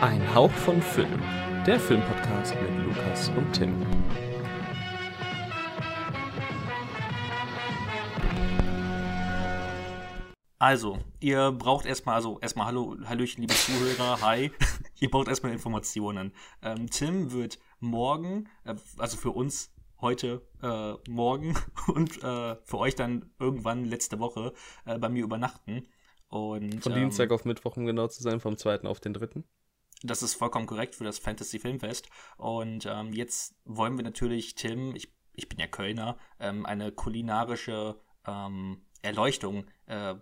Ein Hauch von Film, der Filmpodcast mit Lukas und Tim. Also, ihr braucht erstmal, also erstmal Hallo, Hallöchen, liebe Zuhörer, hi. ihr braucht erstmal Informationen. Ähm, Tim wird morgen, äh, also für uns heute äh, morgen und äh, für euch dann irgendwann letzte Woche äh, bei mir übernachten. Und, Von ähm, Dienstag auf Mittwoch, um genau zu sein, vom zweiten auf den dritten. Das ist vollkommen korrekt für das Fantasy Filmfest. Und ähm, jetzt wollen wir natürlich Tim, ich, ich bin ja Kölner, ähm, eine kulinarische ähm, Erleuchtung äh,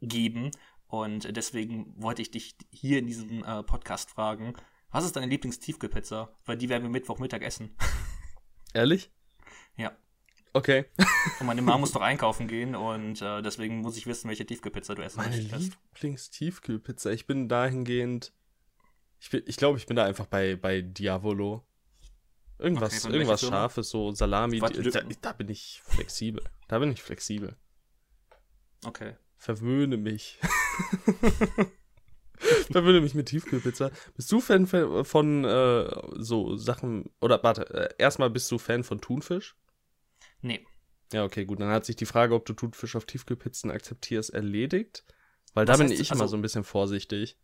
geben. Und deswegen wollte ich dich hier in diesem äh, Podcast fragen, was ist deine Lieblingstiefkühlpizza? Weil die werden wir Mittwochmittag essen. Ehrlich? ja. Okay. Und meine Mama muss doch einkaufen gehen und äh, deswegen muss ich wissen, welche Tiefkühlpizza du essen Meine möchtest. Lieblingstiefkühlpizza. Ich bin dahingehend. Ich, bin, ich glaube, ich bin da einfach bei, bei Diavolo. Irgendwas, Okay, irgendwas? Scharfes, so Salami. Warte, da, da bin ich flexibel. Da bin ich flexibel. Okay. Verwöhne mich. Verwöhne mich mit Tiefkühlpizza. Bist du Fan von, von äh, so Sachen. Oder warte, äh, erstmal bist du Fan von Thunfisch? Nee. Ja, okay, gut. Dann hat sich die Frage, ob du Thunfisch auf Tiefkühlpizzen akzeptierst, erledigt. Weil da Was bin heißt- ich immer also- so ein bisschen vorsichtig.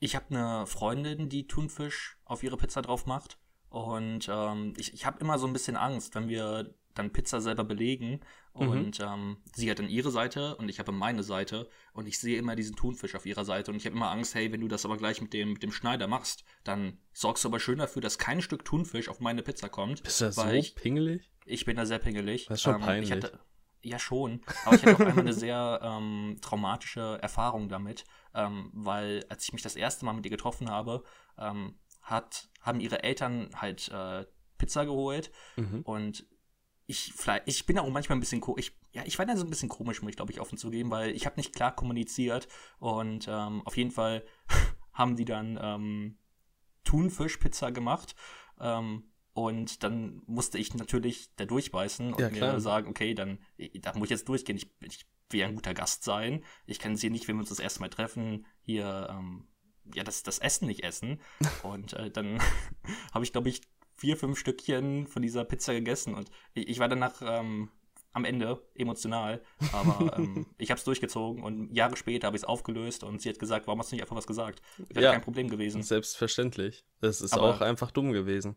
Ich habe eine Freundin, die Thunfisch auf ihre Pizza drauf macht. Und ähm, ich, ich habe immer so ein bisschen Angst, wenn wir dann Pizza selber belegen. Und ähm, sie hat dann ihre Seite und ich habe meine Seite. Und ich sehe immer diesen Thunfisch auf ihrer Seite. Und ich habe immer Angst, hey, wenn du das aber gleich mit dem, mit dem Schneider machst, dann sorgst du aber schön dafür, dass kein Stück Thunfisch auf meine Pizza kommt. Bist du da so ich, pingelig? ich bin da sehr pingelig. Das ist schon Ähm, peinlich. Ich hatte, ja, schon. Aber ich hatte auch einmal eine sehr ähm, traumatische Erfahrung damit, ähm, weil als ich mich das erste Mal mit ihr getroffen habe, ähm, hat, haben ihre Eltern halt äh, Pizza geholt Mhm. und ich, vielleicht- ich bin auch manchmal ein bisschen ich, ja, ich war da so ein bisschen komisch, muss ich glaube ich offen zugeben, weil ich habe nicht klar kommuniziert und ähm, auf jeden Fall haben die dann ähm, Thunfischpizza gemacht ähm, und dann musste ich natürlich da durchbeißen und Ja, mir sagen, okay, dann da muss ich jetzt durchgehen. Ich, ich will ja ein guter Gast sein. Ich kann sie nicht, wenn wir uns das erste Mal treffen, hier ähm, ja das, das Essen nicht essen. Und äh, dann habe ich, glaube ich, vier, fünf Stückchen von dieser Pizza gegessen und ich, ich war danach ähm, am Ende emotional, aber ähm, ich habe es durchgezogen und Jahre später habe ich es aufgelöst und sie hat gesagt, warum hast du nicht einfach was gesagt? Wäre Ja. kein Problem gewesen. Selbstverständlich. Das ist Aber- auch einfach dumm gewesen.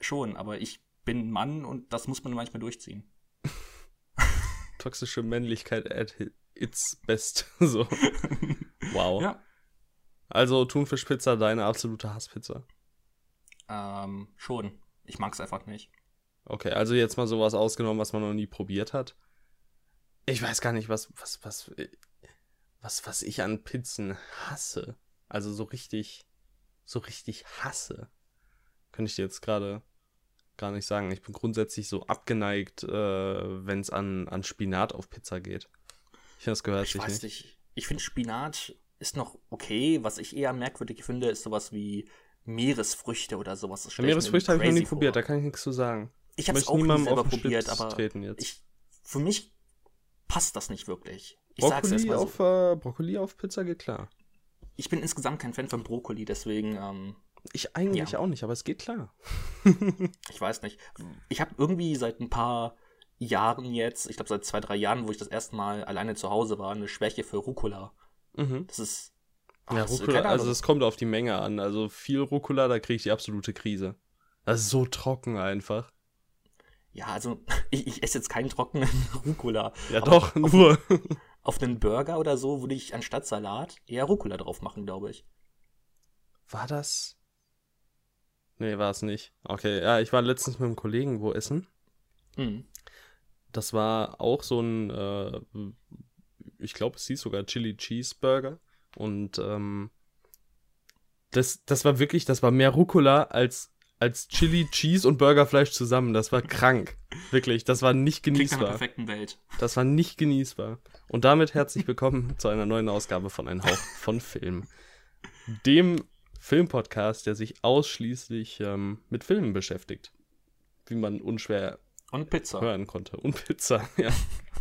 Schon, aber ich bin Mann und das muss man manchmal durchziehen. Toxische Männlichkeit at its best. so. Wow. Ja. Also Thunfischpizza, deine absolute Hasspizza. Ähm, schon. Ich mag es einfach nicht. Okay, also jetzt mal sowas ausgenommen, was man noch nie probiert hat. Ich weiß gar nicht, was, was, was, was, was ich an Pizzen hasse. Also so richtig, so richtig hasse. Könnte ich dir jetzt gerade gar nicht sagen. Ich bin grundsätzlich so abgeneigt, äh, wenn es an, an Spinat auf Pizza geht. Ich finde, das gehört Ich sich weiß nicht. nicht. Ich finde Spinat ist noch okay. Was ich eher merkwürdig finde, ist sowas wie Meeresfrüchte oder sowas. Ja, Meeresfrüchte habe ich noch nie crazy probiert, da vor. kann ich nichts zu sagen. Ich habe es auch nie selber probiert, aber ich, für mich passt das nicht wirklich. Ich sag's Brokkoli so. auf, äh, Brokkoli auf Pizza geht klar. Ich bin insgesamt kein Fan von Brokkoli, deswegen, ähm, Ich eigentlich Ja. auch nicht, aber es geht klar. ich weiß nicht. Ich habe irgendwie seit ein paar Jahren jetzt, ich glaube seit zwei, drei Jahren, wo ich das erste Mal alleine zu Hause war, eine Schwäche für Rucola. Mhm. Das ist. Ja, das ist- Rucola, also es kommt auf die Menge an. Also viel Rucola, da kriege ich die absolute Krise. Das ist so trocken einfach. Ja, also ich, ich esse jetzt keinen trockenen Rucola. Ja doch, nur. Auf einen Burger oder so würde ich anstatt Salat eher Rucola drauf machen, glaube ich. War das? Nee, war es nicht. Okay, ja, ich war letztens mit einem Kollegen wo essen. Hm. Das war auch so ein, äh, ich glaube, es hieß sogar Chili Cheeseburger. Und ähm, das, das war wirklich, das war mehr Rucola als, als Chili, Cheese und Burgerfleisch zusammen. Das war krank. Wirklich, das war nicht Klingt genießbar. perfekten Welt. Das war nicht genießbar. Und damit herzlich willkommen zu einer neuen Ausgabe von Ein Hauch von Film. Dem Filmpodcast, der sich ausschließlich ähm, mit Filmen beschäftigt. Wie man unschwer Und Pizza. hören konnte. Und Pizza, ja.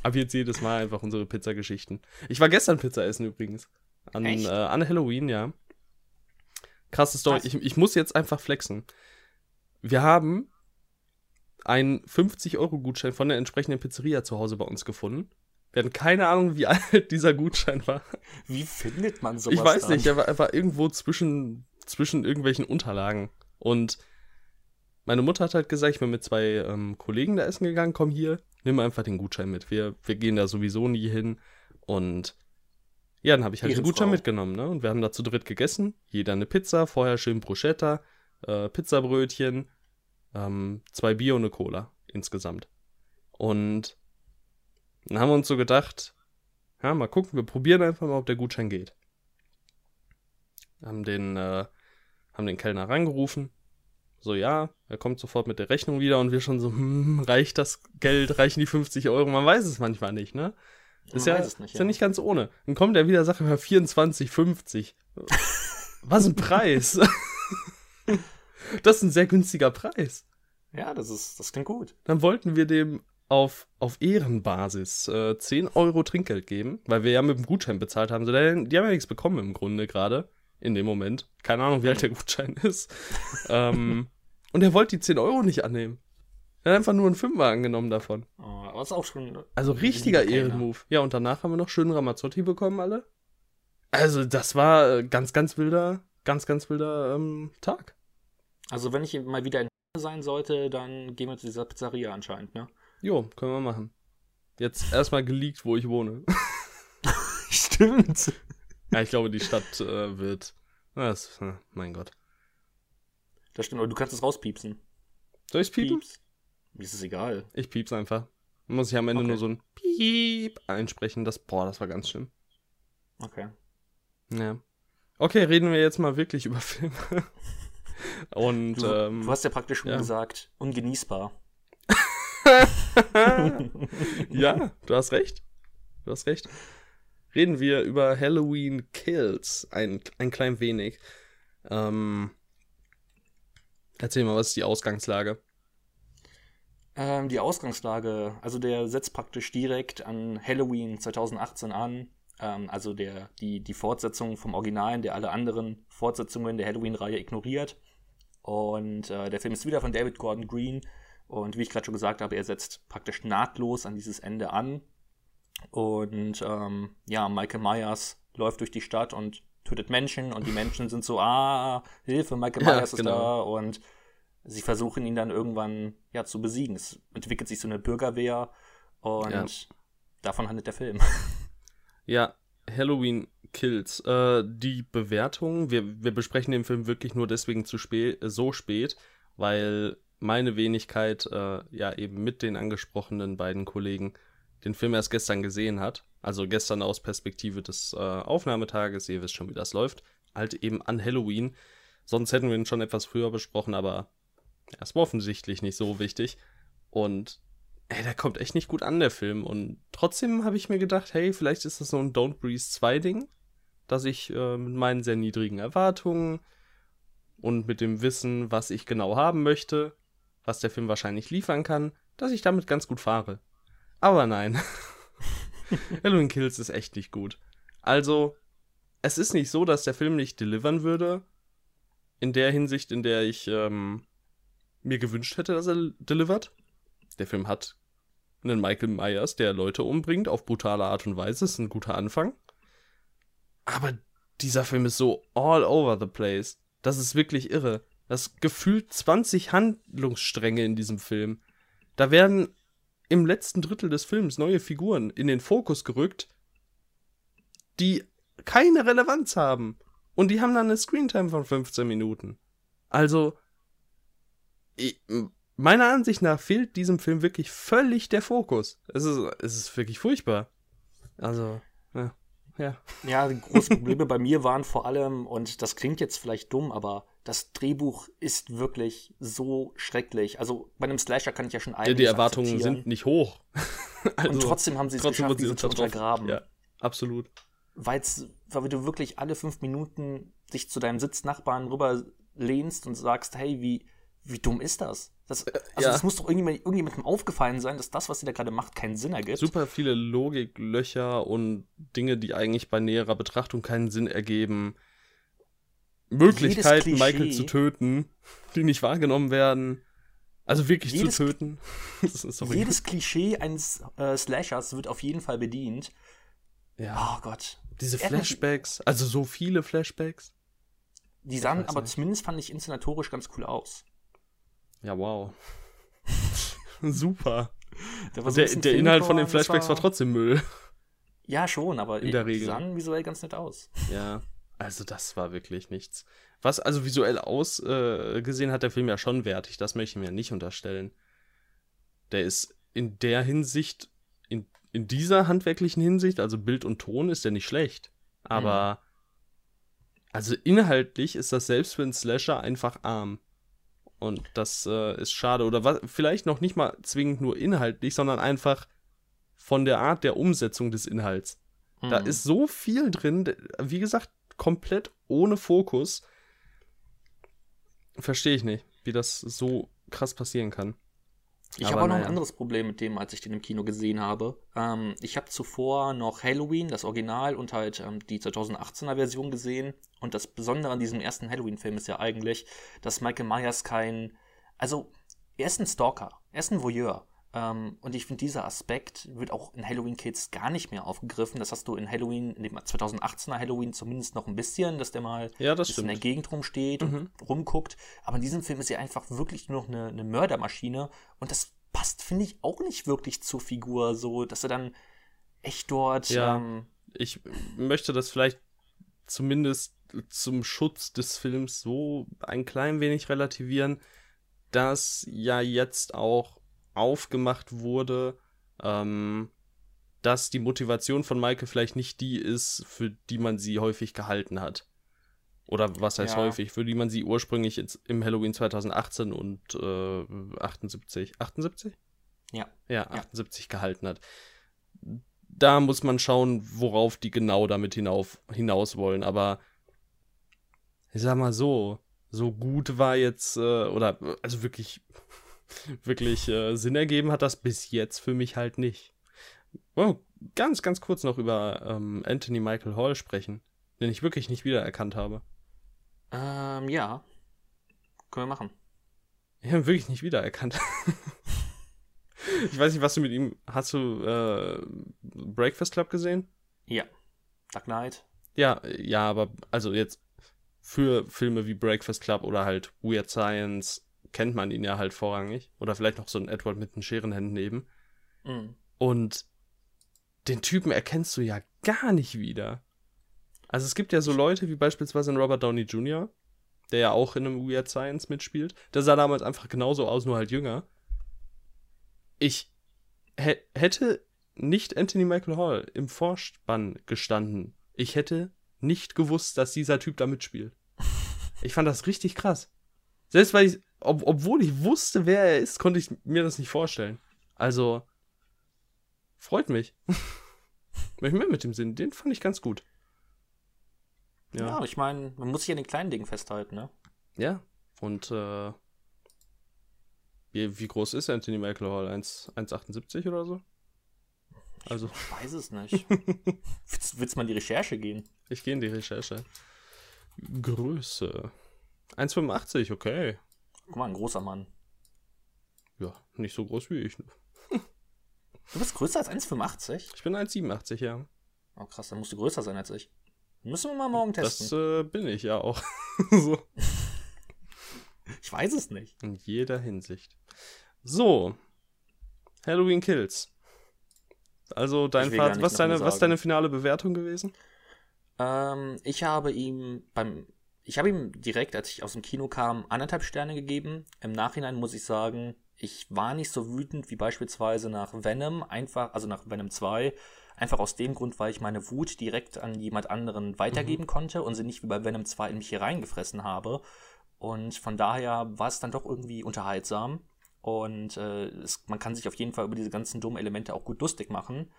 Ab jetzt jedes Mal einfach unsere Pizzageschichten. Ich war gestern Pizza essen übrigens. An, äh, an Halloween, ja. Krasse Story. Ich, ich muss jetzt einfach flexen. Wir haben einen 50-Euro-Gutschein von der entsprechenden Pizzeria zu Hause bei uns gefunden. Wir hatten keine Ahnung, wie alt dieser Gutschein war. Wie findet man sowas? Ich weiß dann? nicht, er war, er war irgendwo zwischen, zwischen irgendwelchen Unterlagen. Und meine Mutter hat halt gesagt, ich bin mit zwei ähm, Kollegen da essen gegangen, komm hier, nimm einfach den Gutschein mit. Wir, wir gehen da sowieso nie hin. Und ja, dann habe ich halt den Gutschein mitgenommen, ne? Und wir haben da zu dritt gegessen. Jeder eine Pizza, vorher schön Bruschetta, äh, Pizzabrötchen, ähm, zwei Bier und eine Cola insgesamt. Und dann haben wir uns so gedacht, ja, mal gucken, wir probieren einfach mal, ob der Gutschein geht. Haben den, äh, haben den Kellner reingerufen. So, ja, er kommt sofort mit der Rechnung wieder und wir schon so, hm, reicht das Geld, reichen die 50 Euro? Man weiß es manchmal nicht, ne? Ist ja, nicht, ist ja. nicht ganz ohne. Dann kommt er wieder, sagt er 24,50. Was ein Preis. das ist ein sehr günstiger Preis. Ja, das ist, das klingt gut. Dann wollten wir dem auf, auf Ehrenbasis äh, 10 Euro Trinkgeld geben, weil wir ja mit dem Gutschein bezahlt haben. So, die haben ja nichts bekommen im Grunde gerade, in dem Moment. Keine Ahnung, wie alt der Gutschein ist. ähm, und er wollte die 10 Euro nicht annehmen. Er hat einfach nur einen Fünfer angenommen davon. Oh, aber ist auch schon. Also richtiger Ehrenmove. Ja, und danach haben wir noch schönen Ramazzotti bekommen, alle. Also, das war ganz, ganz wilder, ganz, ganz wilder ähm, Tag. Also, wenn ich mal wieder in sein sollte, dann gehen wir zu dieser Pizzeria anscheinend, ne? Jo, können wir machen. Jetzt erstmal geleakt, wo ich wohne. Stimmt. Ja, ich glaube, die Stadt äh, wird. Das, äh, mein Gott. Das stimmt, aber du kannst es rauspiepsen. Soll ich piepen? Pieps. Mir ist es egal. Ich piep's einfach. Muss ich am Ende okay. nur so ein Piep einsprechen. Das, boah, das war ganz schlimm. Okay. Ja. Okay, reden wir jetzt mal wirklich über Filme. Und, du, ähm, du hast ja praktisch schon ja. gesagt, ungenießbar. ja, du hast recht. Du hast recht. Reden wir über Halloween Kills ein, ein klein wenig. Ähm, erzähl mal, was ist die Ausgangslage? Ähm, die Ausgangslage, also der setzt praktisch direkt an Halloween 2018 an. Ähm, also der, die, die Fortsetzung vom Originalen, der alle anderen Fortsetzungen der Halloween-Reihe ignoriert. Und äh, der Film ist wieder von David Gordon Green. Und wie ich gerade schon gesagt habe, er setzt praktisch nahtlos an dieses Ende an. Und ähm, ja, Michael Myers läuft durch die Stadt und tötet Menschen und die Menschen sind so, ah, Hilfe, Michael Myers ja, genau. ist da und sie versuchen ihn dann irgendwann ja zu besiegen. Es entwickelt sich so eine Bürgerwehr und ja. davon handelt der Film. Ja, Halloween Kills. Äh, die Bewertung, wir, wir besprechen den Film wirklich nur deswegen zu spät, so spät, weil meine Wenigkeit äh, ja eben mit den angesprochenen beiden Kollegen den Film erst gestern gesehen hat. Also gestern aus Perspektive des äh, Aufnahmetages, ihr wisst schon, wie das läuft. Halt eben an Halloween. Sonst hätten wir ihn schon etwas früher besprochen, aber es war offensichtlich nicht so wichtig. Und ey, der kommt echt nicht gut an, der Film. Und trotzdem habe ich mir gedacht, hey, vielleicht ist das so ein Don't Breeze 2 Ding, dass ich äh, mit meinen sehr niedrigen Erwartungen und mit dem Wissen, was ich genau haben möchte, was der Film wahrscheinlich liefern kann, dass ich damit ganz gut fahre. Aber nein. Halloween Kills ist echt nicht gut. Also, es ist nicht so, dass der Film nicht delivern würde. In der Hinsicht, in der ich ähm, mir gewünscht hätte, dass er delivert. Der Film hat einen Michael Myers, der Leute umbringt auf brutale Art und Weise. Ist ein guter Anfang. Aber dieser Film ist so all over the place. Das ist wirklich irre. Das gefühlt 20 Handlungsstränge in diesem Film. Da werden im letzten Drittel des Films neue Figuren in den Fokus gerückt, die keine Relevanz haben. Und die haben dann eine Screentime von 15 Minuten. Also, ich, meiner Ansicht nach fehlt diesem Film wirklich völlig der Fokus. Es ist, es ist wirklich furchtbar. Also, ja. Ja. ja, die großen Probleme bei mir waren vor allem, und das klingt jetzt vielleicht dumm, aber das Drehbuch ist wirklich so schrecklich. Also bei einem Slasher kann ich ja schon einiges Ja, die Erwartungen sind nicht hoch. also, und trotzdem haben sie es geschafft, diese zu untergraben. Ja, absolut. Weil's, weil du wirklich alle fünf Minuten dich zu deinem Sitznachbarn rüber lehnst und sagst, hey, wie, wie dumm ist das? Das, äh, also ja. das muss doch irgendjemand, irgendjemandem aufgefallen sein, dass das, was sie da gerade macht, keinen Sinn ergibt. Super viele Logiklöcher und Dinge, die eigentlich bei näherer Betrachtung keinen Sinn ergeben. Möglichkeiten, Michael zu töten, die nicht wahrgenommen werden. Also wirklich jedes, zu töten. jedes Klischee eines äh, Slashers wird auf jeden Fall bedient. Ja. Oh Gott. Diese Flashbacks, also so viele Flashbacks. Die sahen aber nicht. zumindest, fand ich, inszenatorisch ganz cool aus. Ja, wow. Super. Der, der, der Inhalt von den Flashbacks war, war, trotzdem Müll. Ja, schon, aber in der Regel. die sahen visuell ganz nett aus. Ja, also das war wirklich nichts. Was also visuell ausgesehen äh, hat der Film ja schon wertig, das möchte ich mir nicht unterstellen. Der ist in der Hinsicht, in, in dieser handwerklichen Hinsicht, also Bild und Ton, ist der nicht schlecht. Aber mhm. also inhaltlich ist das selbst für einen Slasher einfach arm. Und das äh, ist schade. Oder was, vielleicht noch nicht mal zwingend nur inhaltlich, sondern einfach von der Art der Umsetzung des Inhalts. Mhm. Da ist so viel drin, wie gesagt, komplett ohne Fokus verstehe ich nicht, wie das so krass passieren kann. Ich habe auch noch naja. ein anderes Problem mit dem, als ich den im Kino gesehen habe. Ähm, ich habe zuvor noch Halloween, das Original, und halt ähm, die 2018er Version gesehen. Und das Besondere an diesem ersten Halloween-Film ist ja eigentlich, dass Michael Myers kein. Also, er ist ein Stalker, er ist ein Voyeur. Ähm, und ich finde, dieser Aspekt wird auch in Halloween Kids gar nicht mehr aufgegriffen. Das hast du in Halloween, in dem 2018er Halloween zumindest noch ein bisschen, dass der mal ja, das in der Gegend rumsteht mhm. und rumguckt. Aber in diesem Film ist er einfach wirklich nur noch eine, eine Mördermaschine. Und das passt, finde ich, auch nicht wirklich zur Figur, so, dass er dann echt dort. Ja, ähm, ich möchte das vielleicht zumindest zum Schutz des Films so ein klein wenig relativieren, dass ja jetzt auch aufgemacht wurde, ähm, dass die Motivation von Maike vielleicht nicht die ist, für die man sie häufig gehalten hat. Oder was heißt ja. häufig, für die man sie ursprünglich jetzt im Halloween 2018 und äh, 78, 78? Ja. Ja, 78 ja. gehalten hat. Da muss man schauen, worauf die genau damit hinauf, hinaus wollen. Aber ich sag mal so, so gut war jetzt, äh, oder also wirklich wirklich äh, Sinn ergeben hat das bis jetzt für mich halt nicht. Oh, ganz, ganz kurz noch über ähm, Anthony Michael Hall sprechen, den ich wirklich nicht wiedererkannt habe. Ähm, ja. Können wir machen. Ich habe wirklich nicht wiedererkannt. ich weiß nicht, was du mit ihm. Hast du äh, Breakfast Club gesehen? Ja. Dark Knight. Ja, ja, aber also jetzt für Filme wie Breakfast Club oder halt Weird Science, kennt man ihn ja halt vorrangig. Oder vielleicht noch so ein Edward mit den Scherenhänden neben. Mhm. Und den Typen erkennst du ja gar nicht wieder. Also es gibt ja so Leute wie beispielsweise ein Robert Downey Jr., der ja auch in einem Weird Science mitspielt. Der sah damals einfach genauso aus, nur halt jünger. Ich hätte nicht Anthony Michael Hall im Vorspann gestanden. Ich hätte nicht gewusst, dass dieser Typ da mitspielt. Ich fand das richtig krass. Selbst weil ich ob, obwohl ich wusste, wer er ist, konnte ich mir das nicht vorstellen. Also, freut mich. ich mehr mit dem Sinn. Den fand ich ganz gut. Ja, ja ich meine, man muss sich an den kleinen Dingen festhalten, ne? Ja, und äh, wie, wie groß ist Anthony Michael Hall? 1,78 oder so? Also. Ich weiß es nicht. willst, willst du mal in die Recherche gehen? Ich gehe in die Recherche. Größe. 1,85, okay. Guck mal, ein großer Mann. Ja, nicht so groß wie ich. Du bist größer als 1,85? Ich bin 1,87, ja. Oh krass, dann musst du größer sein als ich. Müssen wir mal morgen testen. Das äh, bin ich ja auch. so. Ich weiß es nicht. In jeder Hinsicht. So. Halloween Kills. Also dein Fazit, was deine, was deine finale Bewertung gewesen? Ähm, ich habe ihm beim ich habe ihm direkt, als ich aus dem Kino kam, anderthalb Sterne gegeben. Im Nachhinein muss ich sagen, ich war nicht so wütend wie beispielsweise nach Venom, einfach, also nach Venom 2, einfach aus dem Grund, weil ich meine Wut direkt an jemand anderen weitergeben mhm. konnte und sie nicht wie bei Venom 2 in mich hier reingefressen habe. Und von daher war es dann doch irgendwie unterhaltsam. Und äh, es, man kann sich auf jeden Fall über diese ganzen dummen Elemente auch gut lustig machen.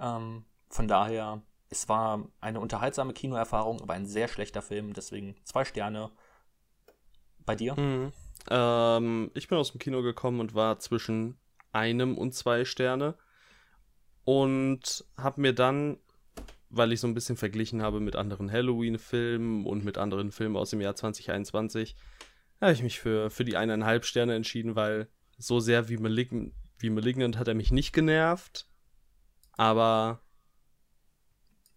Ähm, von daher es war eine unterhaltsame Kinoerfahrung, aber ein sehr schlechter Film, deswegen zwei Sterne. Bei dir? Mhm. Ähm, ich bin aus dem Kino gekommen und war zwischen einem und zwei Sterne und habe mir dann weil ich so ein bisschen verglichen habe mit anderen Halloween-Filmen und mit anderen Filmen aus dem Jahr 2021, habe ich mich für, für die eineinhalb Sterne entschieden, weil so sehr wie, Malign wie Malignant hat er mich nicht genervt. Aber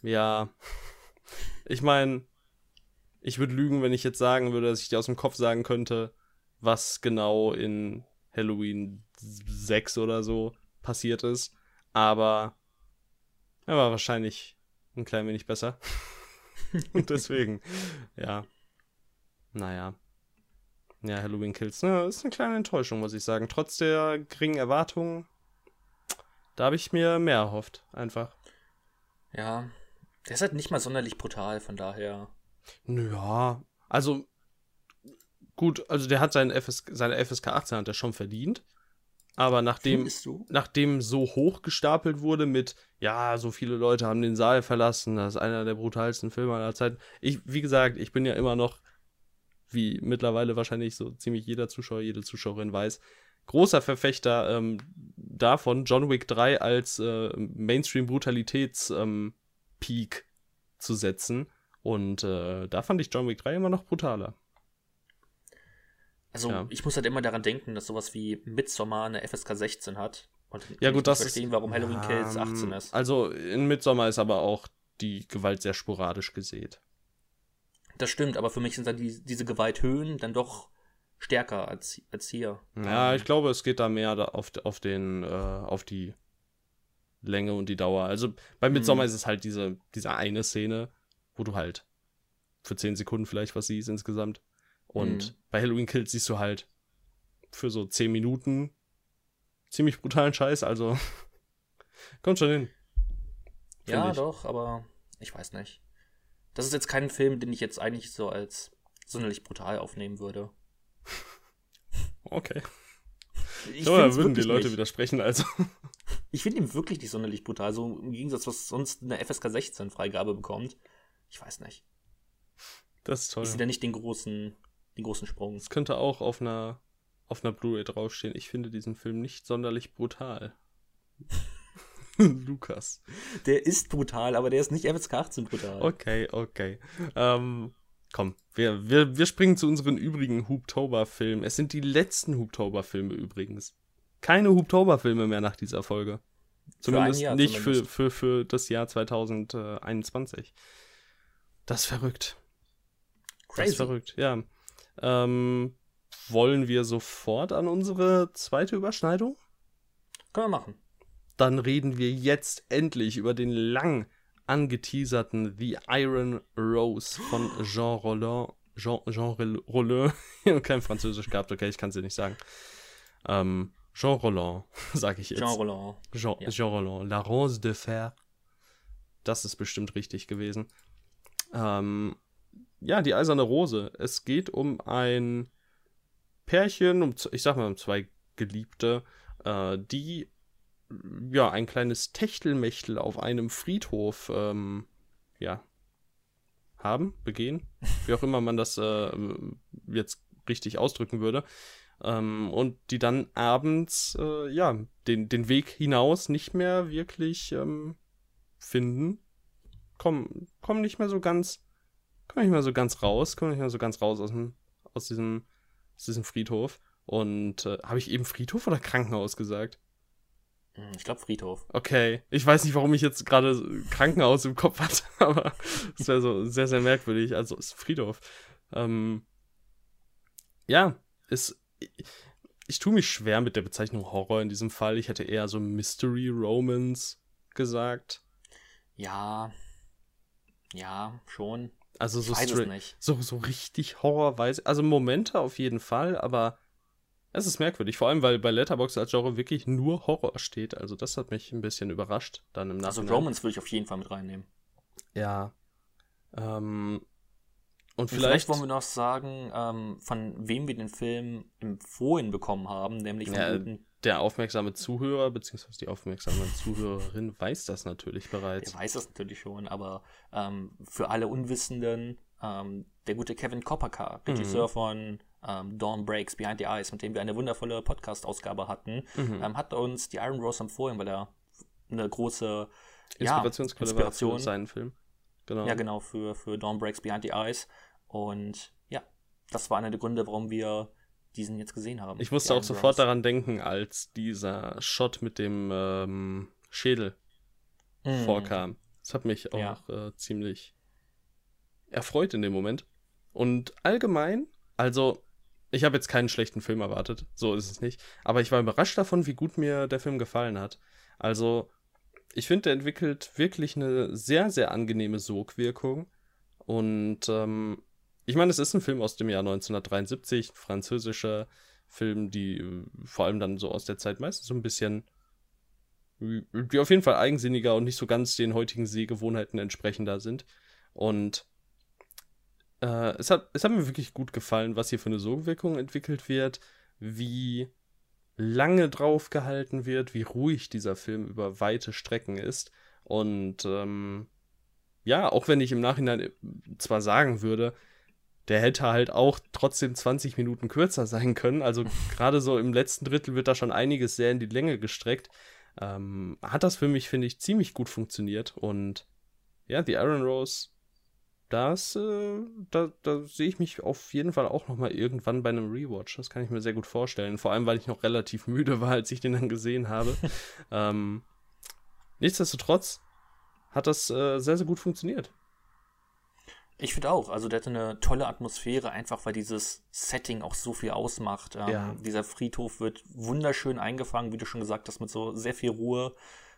ja, ich meine, ich würde lügen, wenn ich jetzt sagen würde, dass ich dir aus dem Kopf sagen könnte, was genau in Halloween 6 oder so passiert ist. Aber er war wahrscheinlich ein klein wenig besser. Und deswegen, ja. Naja. Ja, Halloween Kills, ne, ist eine kleine Enttäuschung, muss ich sagen. Trotz der geringen Erwartungen, da habe ich mir mehr erhofft, einfach. Ja, der ist halt nicht mal sonderlich brutal, von daher. Ja, also gut, also der hat seinen FS, seine FSK 18 hat er schon verdient. Aber nachdem, nachdem so hoch gestapelt wurde mit, ja, so viele Leute haben den Saal verlassen, das ist einer der brutalsten Filme aller Zeiten. Ich, wie gesagt, ich bin ja immer noch, wie mittlerweile wahrscheinlich so ziemlich jeder Zuschauer, jede Zuschauerin weiß, großer Verfechter ähm, davon, John Wick 3 als äh, Mainstream-Brutalitäts-Peak ähm, zu setzen. Und äh, da fand ich John Wick 3 immer noch brutaler. Also ja. ich muss halt immer daran denken, dass sowas wie Midsommar eine FSK 16 hat. Und ja gut, das verstehen, warum Halloween ja, Kills 18 ist. Also in Midsommar ist aber auch die Gewalt sehr sporadisch gesät. Das stimmt, aber für mich sind dann die, diese Gewalthöhen dann doch stärker als, als hier. Ja, ich glaube, es geht da mehr auf, auf, den, äh, auf die Länge und die Dauer. Also bei Midsommar mhm. ist es halt diese, diese eine Szene, wo du halt für 10 Sekunden vielleicht was siehst insgesamt. Und mhm. bei Halloween Kills siehst du halt für so 10 Minuten ziemlich brutalen Scheiß, also kommt schon hin. Ja, ich. doch, aber ich weiß nicht. Das ist jetzt kein Film, den ich jetzt eigentlich so als sonderlich brutal aufnehmen würde. Okay. Ich so, da würden die Leute nicht. widersprechen, also. Ich finde ihn wirklich nicht sonderlich brutal. So im Gegensatz, was sonst eine FSK 16 Freigabe bekommt. Ich weiß nicht. Das ist toll. Ich sehe da nicht den großen, den großen Sprung. Es könnte auch auf einer, auf einer Blu-ray draufstehen. Ich finde diesen Film nicht sonderlich brutal. Lukas. Der ist brutal, aber der ist nicht FSK 18 brutal. Okay, okay. Ähm, komm, wir, wir, wir springen zu unseren übrigen Hooptober-Filmen. Es sind die letzten Hooptober-Filme übrigens. Keine Hooptober-Filme mehr nach dieser Folge. Zumindest für nicht zumindest. Für, für, für das Jahr 2021. Das ist verrückt. Crazy. Das ist verrückt, ja. Ähm, wollen wir sofort an unsere zweite Überschneidung? Können wir machen. Dann reden wir jetzt endlich über den lang angeteaserten The Iron Rose von Jean Rollin. Jean, Jean Rollin. kein Französisch gehabt, okay, ich kann es dir nicht sagen. Ähm, Jean Rollin, sage ich jetzt. Jean Rollin. Jean, ja. Jean Rollin. La Rose de Fer. Das ist bestimmt richtig gewesen. Ähm, ja, die eiserne Rose. Es geht um ein Pärchen, um, ich sag mal, um zwei Geliebte, äh, die ja ein kleines Techtelmechtel auf einem Friedhof ähm, ja haben, begehen, wie auch immer man das äh, jetzt richtig ausdrücken würde. Ähm, und die dann abends äh, ja den, den Weg hinaus nicht mehr wirklich ähm, finden. Kommen, kommen nicht mehr so ganz komme ich mal so ganz raus, komme ich mal so ganz raus aus, dem, aus, diesem, aus diesem Friedhof. Und äh, habe ich eben Friedhof oder Krankenhaus gesagt? Hm, ich glaube Friedhof. Okay. Ich weiß nicht, warum ich jetzt gerade Krankenhaus im Kopf hatte, aber es wäre so sehr, sehr merkwürdig. Also ist Friedhof. Ähm, ja, es. Ich, tue mich schwer mit der Bezeichnung Horror in diesem Fall. Ich hätte eher so Mystery Romance gesagt. Ja. Ja, schon. Also so, so, so richtig horrorweise. Also Momente auf jeden Fall, aber es ist merkwürdig. Vor allem, weil bei Letterboxd als Genre wirklich nur Horror steht. Also das hat mich ein bisschen überrascht dann im also Nachhinein. Also Romans würde ich auf jeden Fall mit reinnehmen. Ja. Ähm, und, vielleicht, vielleicht, wollen wir noch sagen, ähm, von wem wir den Film empfohlen bekommen haben, nämlich von ja, der aufmerksame Zuhörer beziehungsweise die aufmerksame Zuhörerin weiß das natürlich bereits. Der weiß das natürlich schon, aber ähm, für alle Unwissenden, ähm, der gute Kevin Kopperka, Regisseur mhm. von ähm, Dawn Breaks, Behind the Eyes, mit dem wir eine wundervolle Podcast-Ausgabe hatten, mhm. Ähm, hat uns die Iron Rose empfohlen, weil er eine große Inspirationsquelle Inspiration. war für seinen Film. Genau. Ja, genau, für, für Dawn Breaks Behind the Eyes. Und ja, das war einer der Gründe, warum wir diesen jetzt gesehen haben. Ich musste auch Iron sofort Bros. daran denken, als dieser Shot mit dem ähm, Schädel Mm. vorkam. Das hat mich auch Ja. äh, ziemlich erfreut in dem Moment. Und allgemein, also ich habe jetzt keinen schlechten Film erwartet, so ist es nicht, aber ich war überrascht davon, wie gut mir der Film gefallen hat. Also ich finde, der entwickelt wirklich eine sehr, sehr angenehme Sogwirkung. Und ähm, ich meine, es ist ein Film aus dem Jahr 1973, ein französischer Film, die äh, vor allem dann so aus der Zeit meistens so ein bisschen die auf jeden Fall eigensinniger und nicht so ganz den heutigen Sehgewohnheiten entsprechender sind. Und äh, es, hat, es hat mir wirklich gut gefallen, was hier für eine Sogwirkung entwickelt wird, wie lange drauf gehalten wird, wie ruhig dieser Film über weite Strecken ist. Und ähm, ja, auch wenn ich im Nachhinein äh, zwar sagen würde, der hätte halt auch trotzdem 20 Minuten kürzer sein können. Also gerade so im letzten Drittel wird da schon einiges sehr in die Länge gestreckt ähm, hat das für mich, finde ich, ziemlich gut funktioniert. Und ja, die Iron Rose, das, äh, da, da sehe ich mich auf jeden Fall auch noch mal irgendwann bei einem Rewatch. Das kann ich mir sehr gut vorstellen. Vor allem, weil ich noch relativ müde war, als ich den dann gesehen habe. ähm, nichtsdestotrotz hat das äh, sehr, sehr gut funktioniert. Ich finde auch, also der hatte eine tolle Atmosphäre, einfach weil dieses Setting auch so viel ausmacht. Ähm, Ja. Dieser Friedhof wird wunderschön eingefangen, wie du schon gesagt hast, mit so sehr viel Ruhe.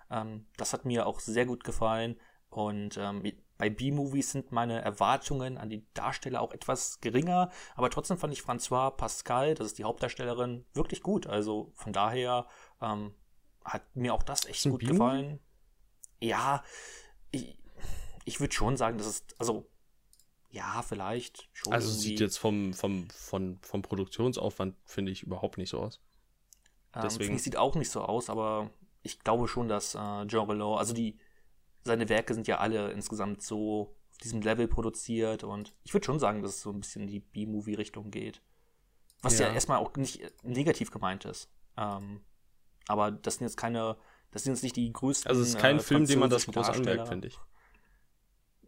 Ähm, das hat mir auch sehr gut gefallen. Und ähm, bei B-Movies sind meine Erwartungen an die Darsteller auch etwas geringer, aber trotzdem fand ich François Pascal, das ist die Hauptdarstellerin, wirklich gut. Also von daher ähm, hat mir auch das echt gut gefallen. Ja, ich, ich würde schon sagen, dass es, also ja, vielleicht schon. Also es sieht irgendwie. jetzt vom, vom, vom, vom Produktionsaufwand, finde ich, überhaupt nicht so aus. Ähm, Deswegen- ich, sieht auch nicht so aus, aber ich glaube schon, dass äh, Jean Relo, also die, seine Werke sind ja alle insgesamt so auf diesem Level produziert und ich würde schon sagen, dass es so ein bisschen in die B-Movie-Richtung geht. Was ja. Ja. erstmal auch nicht äh, negativ gemeint ist. Ähm, aber das sind jetzt keine, das sind jetzt nicht die größten. Also es ist kein äh, Film, den man das groß anmerkt, finde ich.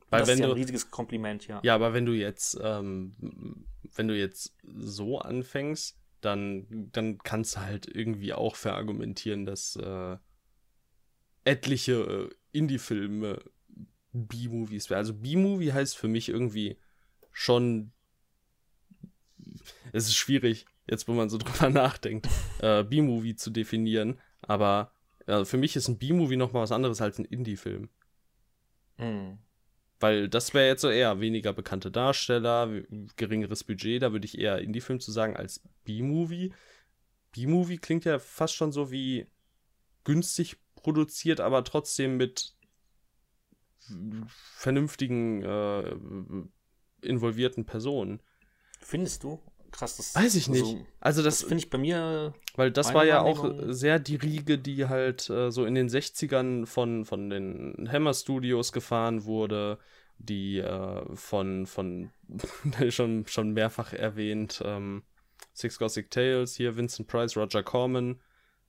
Weil das ist ja du, ein riesiges Kompliment, ja. Ja, aber wenn du jetzt, ähm, wenn du jetzt so anfängst, dann, dann kannst du halt irgendwie auch verargumentieren, dass äh, etliche äh, Indie-Filme B-Movies wären. Also B-Movie heißt für mich irgendwie schon. Es ist schwierig, jetzt wo man so drüber nachdenkt, äh, B-Movie zu definieren. Aber äh, für mich ist ein B-Movie nochmal was anderes als ein Indie-Film. Mhm. Weil das wäre jetzt so eher weniger bekannte Darsteller, geringeres Budget, da würde ich eher Indie-Film zu sagen als B-Movie. B-Movie klingt ja fast schon so wie günstig produziert, aber trotzdem mit vernünftigen äh, involvierten Personen. Findest du? Krass, das Weiß ich nicht. Also, Also das das, finde ich bei mir weil das war ja auch sehr die Riege, die halt äh, so in den 60ern von, von den Hammer Studios gefahren wurde, die äh, von, von schon, schon mehrfach erwähnt, ähm, Six Gothic Tales, hier Vincent Price, Roger Corman.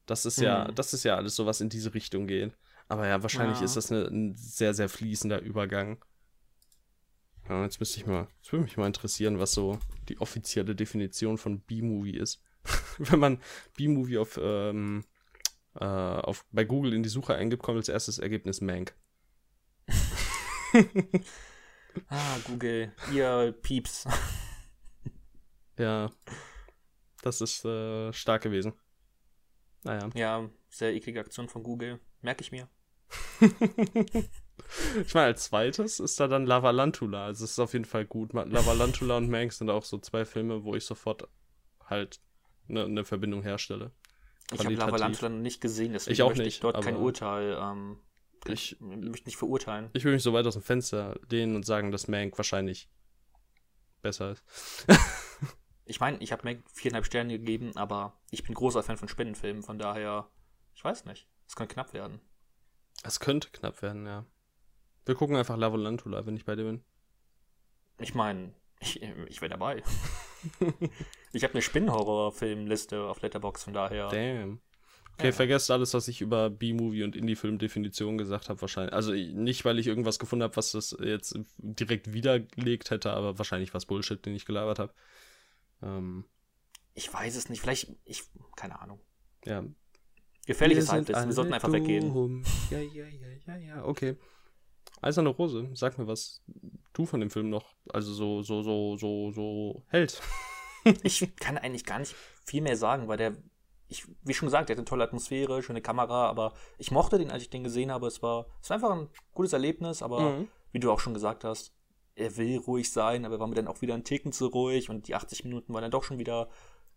Das ist ja, Mhm. das ist ja alles so, was in diese Richtung geht. Aber ja, wahrscheinlich Ja. ist das eine, ein sehr, sehr fließender Übergang. Ja, jetzt müsste ich mal, jetzt würde mich mal interessieren, was so die offizielle Definition von B-Movie ist. Wenn man B-Movie auf, ähm, äh, auf, bei Google in die Suche eingibt, kommt als erstes Ergebnis Mank. Ah, Google, ihr Pieps. Ja, das ist äh, stark gewesen. Naja. Ja, sehr eklige Aktion von Google. Merke ich mir. Ich meine, als zweites ist da dann Lavalantula. Also es ist auf jeden Fall gut. Lavalantula und Mank sind auch so zwei Filme, wo ich sofort halt eine ne Verbindung herstelle. Ich habe. Lavalantula noch nicht gesehen, deswegen Ich auch möchte nicht, ich dort kein Urteil. Ähm, Ich- ich möchte nicht verurteilen. Ich will mich so weit aus dem Fenster lehnen und sagen, dass Mank wahrscheinlich besser ist. Ich meine, ich habe mir viereinhalb Sterne gegeben, aber ich bin großer Fan von Spinnenfilmen, von daher, ich weiß nicht. Es kann knapp werden. Es könnte knapp werden, ja. Wir gucken einfach Lavalantula, wenn ich bei dir bin. Ich meine, ich, ich wäre dabei. ich habe eine Spinnenhorror-Filmliste auf Letterbox, von daher. Damn. Okay, Ja. vergesst alles, was ich über B-Movie und Indie-Film-Definition gesagt habe, wahrscheinlich. Also nicht, weil ich irgendwas gefunden habe, was das jetzt direkt widerlegt hätte, aber wahrscheinlich was Bullshit, den ich gelabert habe. Ähm, Ich weiß es nicht. Vielleicht, ich, keine Ahnung. ja. Gefährliches Halbwissen. Wir sollten einfach weggehen. dumm. Ja, ja, ja, ja, ja, okay. Eiserne Rose, sag mir, was du von dem Film noch, also so, so, so, so, so hält. Ich kann eigentlich gar nicht viel mehr sagen, weil der, ich, wie schon gesagt, der hat eine tolle Atmosphäre, schöne Kamera, aber ich mochte den, als ich den gesehen habe. Es war, es war einfach ein gutes Erlebnis, aber Mhm. wie du auch schon gesagt hast, er will ruhig sein, aber er war mir dann auch wieder ein Ticken zu ruhig und die 80 Minuten waren dann doch schon wieder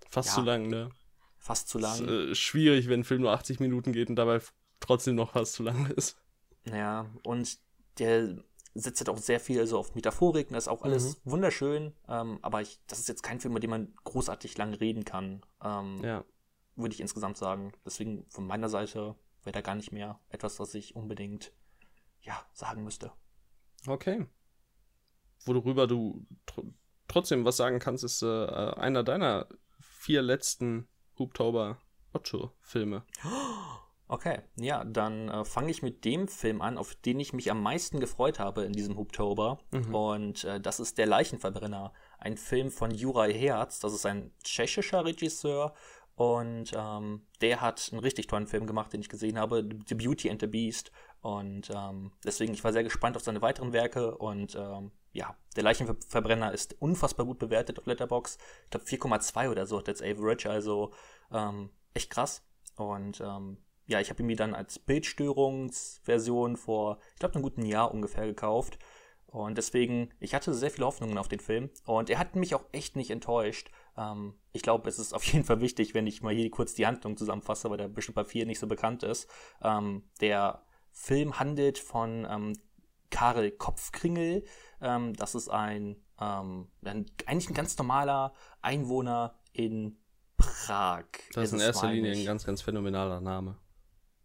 Fast Ja. zu lang, ne? fast zu Ist, lang. äh, schwierig, wenn ein Film nur 80 Minuten geht und dabei trotzdem noch fast zu lang ist. Ja, und der setzt halt auch sehr viel also auf Metaphorik und das ist auch alles wunderschön, ähm, aber ich, das ist jetzt kein Film, über den man großartig lang reden kann, ähm, Ja. würde ich insgesamt sagen. Deswegen von meiner Seite wäre da gar nicht mehr etwas, was ich unbedingt ja, sagen müsste. Okay. Worüber du tr trotzdem was sagen kannst, ist äh, einer deiner vier letzten Hubtauber Ocho-Filme. Okay, ja, dann äh, fange ich mit dem Film an, auf den ich mich am meisten gefreut habe in diesem Hubtober. Mhm. Und äh, das ist Der Leichenverbrenner, ein Film von Juraj Herz. Das ist ein tschechischer Regisseur. Und ähm, der hat einen richtig tollen Film gemacht, den ich gesehen habe, The Beauty and the Beast. Und ähm, deswegen, ich war sehr gespannt auf seine weiteren Werke. Und ähm, ja, Der Leichenverbrenner ist unfassbar gut bewertet auf Letterbox. Ich glaube 4,2 oder so hat jetzt Average, also ähm, echt krass. Und ähm, ja, ich habe ihn mir dann als Bildstörungsversion vor, ich glaube, einem guten Jahr ungefähr gekauft. Und deswegen, ich hatte sehr viele Hoffnungen auf den Film. Und er hat mich auch echt nicht enttäuscht. Ähm, ich glaube, es ist auf jeden Fall wichtig, wenn ich mal hier kurz die Handlung zusammenfasse, weil der bestimmt bei vielen nicht so bekannt ist. Ähm, der Film handelt von ähm, Karel Kopfkringel. Ähm, das ist ein, ähm, ein, eigentlich ein ganz normaler Einwohner in Prag. Das ist in erster Linie ein ganz, ganz phänomenaler Name.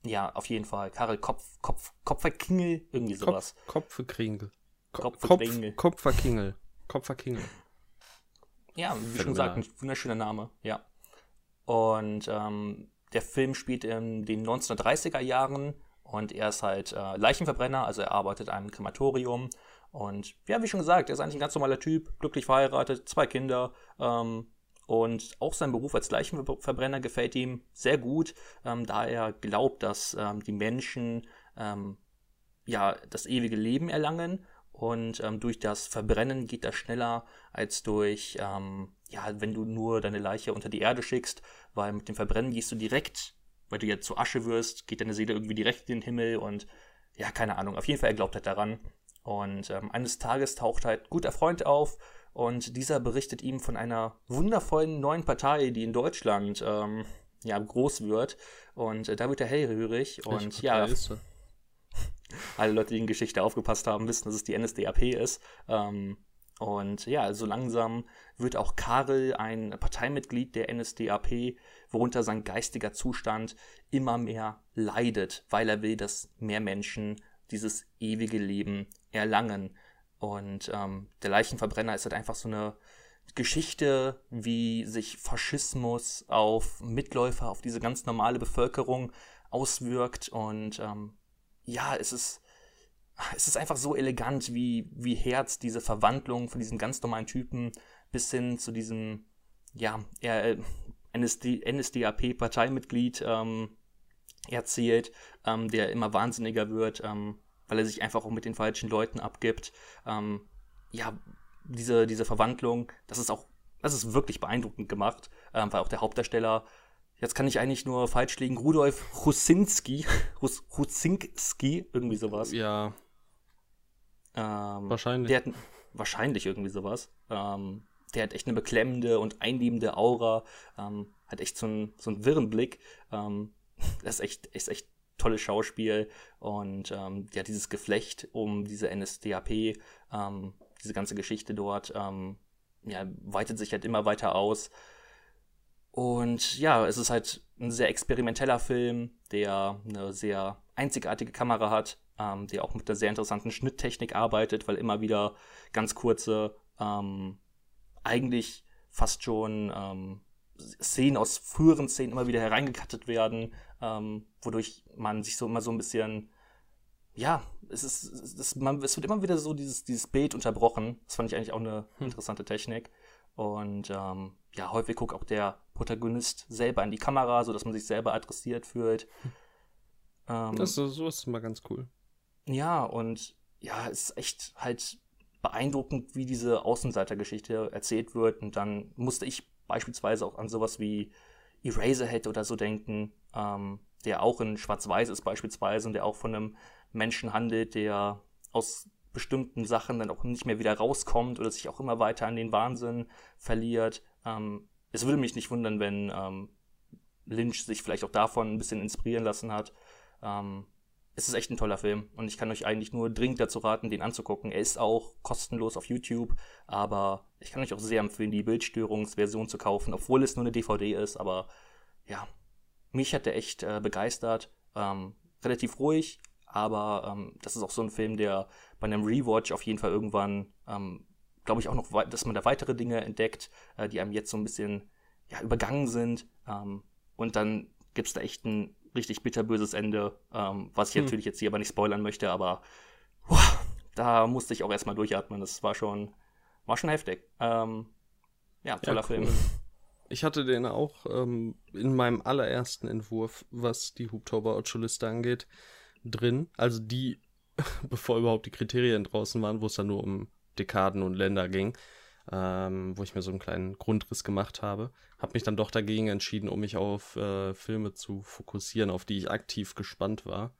Ja, auf jeden Fall. Karel Kopf, Kopf, Kopferkingel, irgendwie sowas. Kopf, Kopfkringel. Ko- Kopfkringel. Kopf, Kopferkingel. Kopferkingel. Ja, wie schon gesagt, ein wunderschöner Name, ja. Und ähm, der Film spielt in den 1930er Jahren und er ist halt äh, Leichenverbrenner, also er arbeitet in einem Krematorium. Und ja, wie schon gesagt, er ist eigentlich ein ganz normaler Typ, glücklich verheiratet, zwei Kinder. Ähm, und auch sein Beruf als Leichenverbrenner gefällt ihm sehr gut, ähm, da er glaubt, dass ähm, die Menschen ähm, ja das ewige Leben erlangen und ähm, durch das Verbrennen geht das schneller als durch, ähm, ja, wenn du nur deine Leiche unter die Erde schickst, weil mit dem Verbrennen gehst du direkt, weil du ja zu Asche wirst, geht deine Seele irgendwie direkt in den Himmel und ja, keine Ahnung. Auf jeden Fall, er glaubt halt daran. Und ähm, eines Tages taucht halt guter Freund auf und dieser berichtet ihm von einer wundervollen neuen Partei, die in Deutschland ähm, ja, groß wird. Und äh, da wird er hellhörig und ja, alle Leute, die in Geschichte aufgepasst haben, wissen, dass es die NSDAP ist. Ähm, und ja, so langsam wird auch Karel ein Parteimitglied der NSDAP, worunter sein geistiger Zustand immer mehr leidet, weil er will, dass mehr Menschen dieses ewige Leben erlangen. Und ähm, der Leichenverbrenner ist halt einfach so eine Geschichte, wie sich Faschismus auf Mitläufer, auf diese ganz normale Bevölkerung auswirkt. Und ähm, ja, es ist, es ist einfach so elegant, wie, wie Herz diese Verwandlung von diesem ganz normalen Typen bis hin zu diesem, ja, er, NSD, NSDAP-Parteimitglied ähm, erzählt, ähm, der immer wahnsinniger wird, ähm, weil er sich einfach auch mit den falschen Leuten abgibt. Ähm, ja, diese, diese Verwandlung, das ist auch, das ist wirklich beeindruckend gemacht, ähm, weil auch der Hauptdarsteller, jetzt kann ich eigentlich nur falsch liegen, Rudolf Husinski, Hus, Husinski, irgendwie sowas. Ja, Ähm, wahrscheinlich. der hat wahrscheinlich irgendwie sowas. Ähm, der hat echt eine beklemmende und einnehmende Aura, ähm, hat echt so einen, so einen wirren Blick. Ähm, das ist echt, ist echt tolles Schauspiel und ähm, ja, dieses Geflecht um diese NSDAP, ähm, diese ganze Geschichte dort, ähm, ja, weitet sich halt immer weiter aus. Und ja, es ist halt ein sehr experimenteller Film, der eine sehr einzigartige Kamera hat, ähm, der auch mit einer sehr interessanten Schnitttechnik arbeitet, weil immer wieder ganz kurze, ähm, eigentlich fast schon ähm, Szenen aus früheren Szenen immer wieder hereingekattet werden, ähm, wodurch man sich so immer so ein bisschen, ja, es ist, es, ist, man, es wird immer wieder so dieses, dieses Bild unterbrochen. Das fand ich eigentlich auch eine hm. interessante Technik. Und ähm, ja, häufig guckt auch der Protagonist selber in die Kamera, sodass man sich selber adressiert fühlt. Ähm, das ist, so ist immer ganz cool. Ja, und ja, es ist echt halt beeindruckend, wie diese Außenseitergeschichte erzählt wird. Und dann musste ich beispielsweise auch an sowas wie Eraserhead oder so denken, ähm, der auch in Schwarz-Weiß ist beispielsweise und der auch von einem Menschen handelt, der aus bestimmten Sachen dann auch nicht mehr wieder rauskommt oder sich auch immer weiter an den Wahnsinn verliert. Ähm, es würde mich nicht wundern, wenn ähm, Lynch sich vielleicht auch davon ein bisschen inspirieren lassen hat. Ähm, es ist echt ein toller Film und ich kann euch eigentlich nur dringend dazu raten, den anzugucken. Er ist auch kostenlos auf YouTube, aber ich kann euch auch sehr empfehlen, die Bildstörungsversion zu kaufen, obwohl es nur eine DVD ist. Aber ja, mich hat der echt äh, begeistert. Ähm, relativ ruhig, aber ähm, das ist auch so ein Film, der bei einem Rewatch auf jeden Fall irgendwann, ähm, glaube ich, auch noch, dass man da weitere Dinge entdeckt, äh, die einem jetzt so ein bisschen ja, übergangen sind. Ähm, und dann gibt es da echt ein richtig bitterböses Ende, ähm, was ich hm. natürlich jetzt hier aber nicht spoilern möchte, aber boah, da musste ich auch erstmal durchatmen. Das war schon, war schon heftig. Ähm, ja, toller ja, cool. Film. Ich hatte den auch ähm, in meinem allerersten Entwurf, was die Hubtober Otto-Liste angeht, drin. Also die, bevor überhaupt die Kriterien draußen waren, wo es dann nur um Dekaden und Länder ging ähm, wo ich mir so einen kleinen Grundriss gemacht habe. Habe mich dann doch dagegen entschieden, um mich auf äh, Filme zu fokussieren, auf die ich aktiv gespannt war.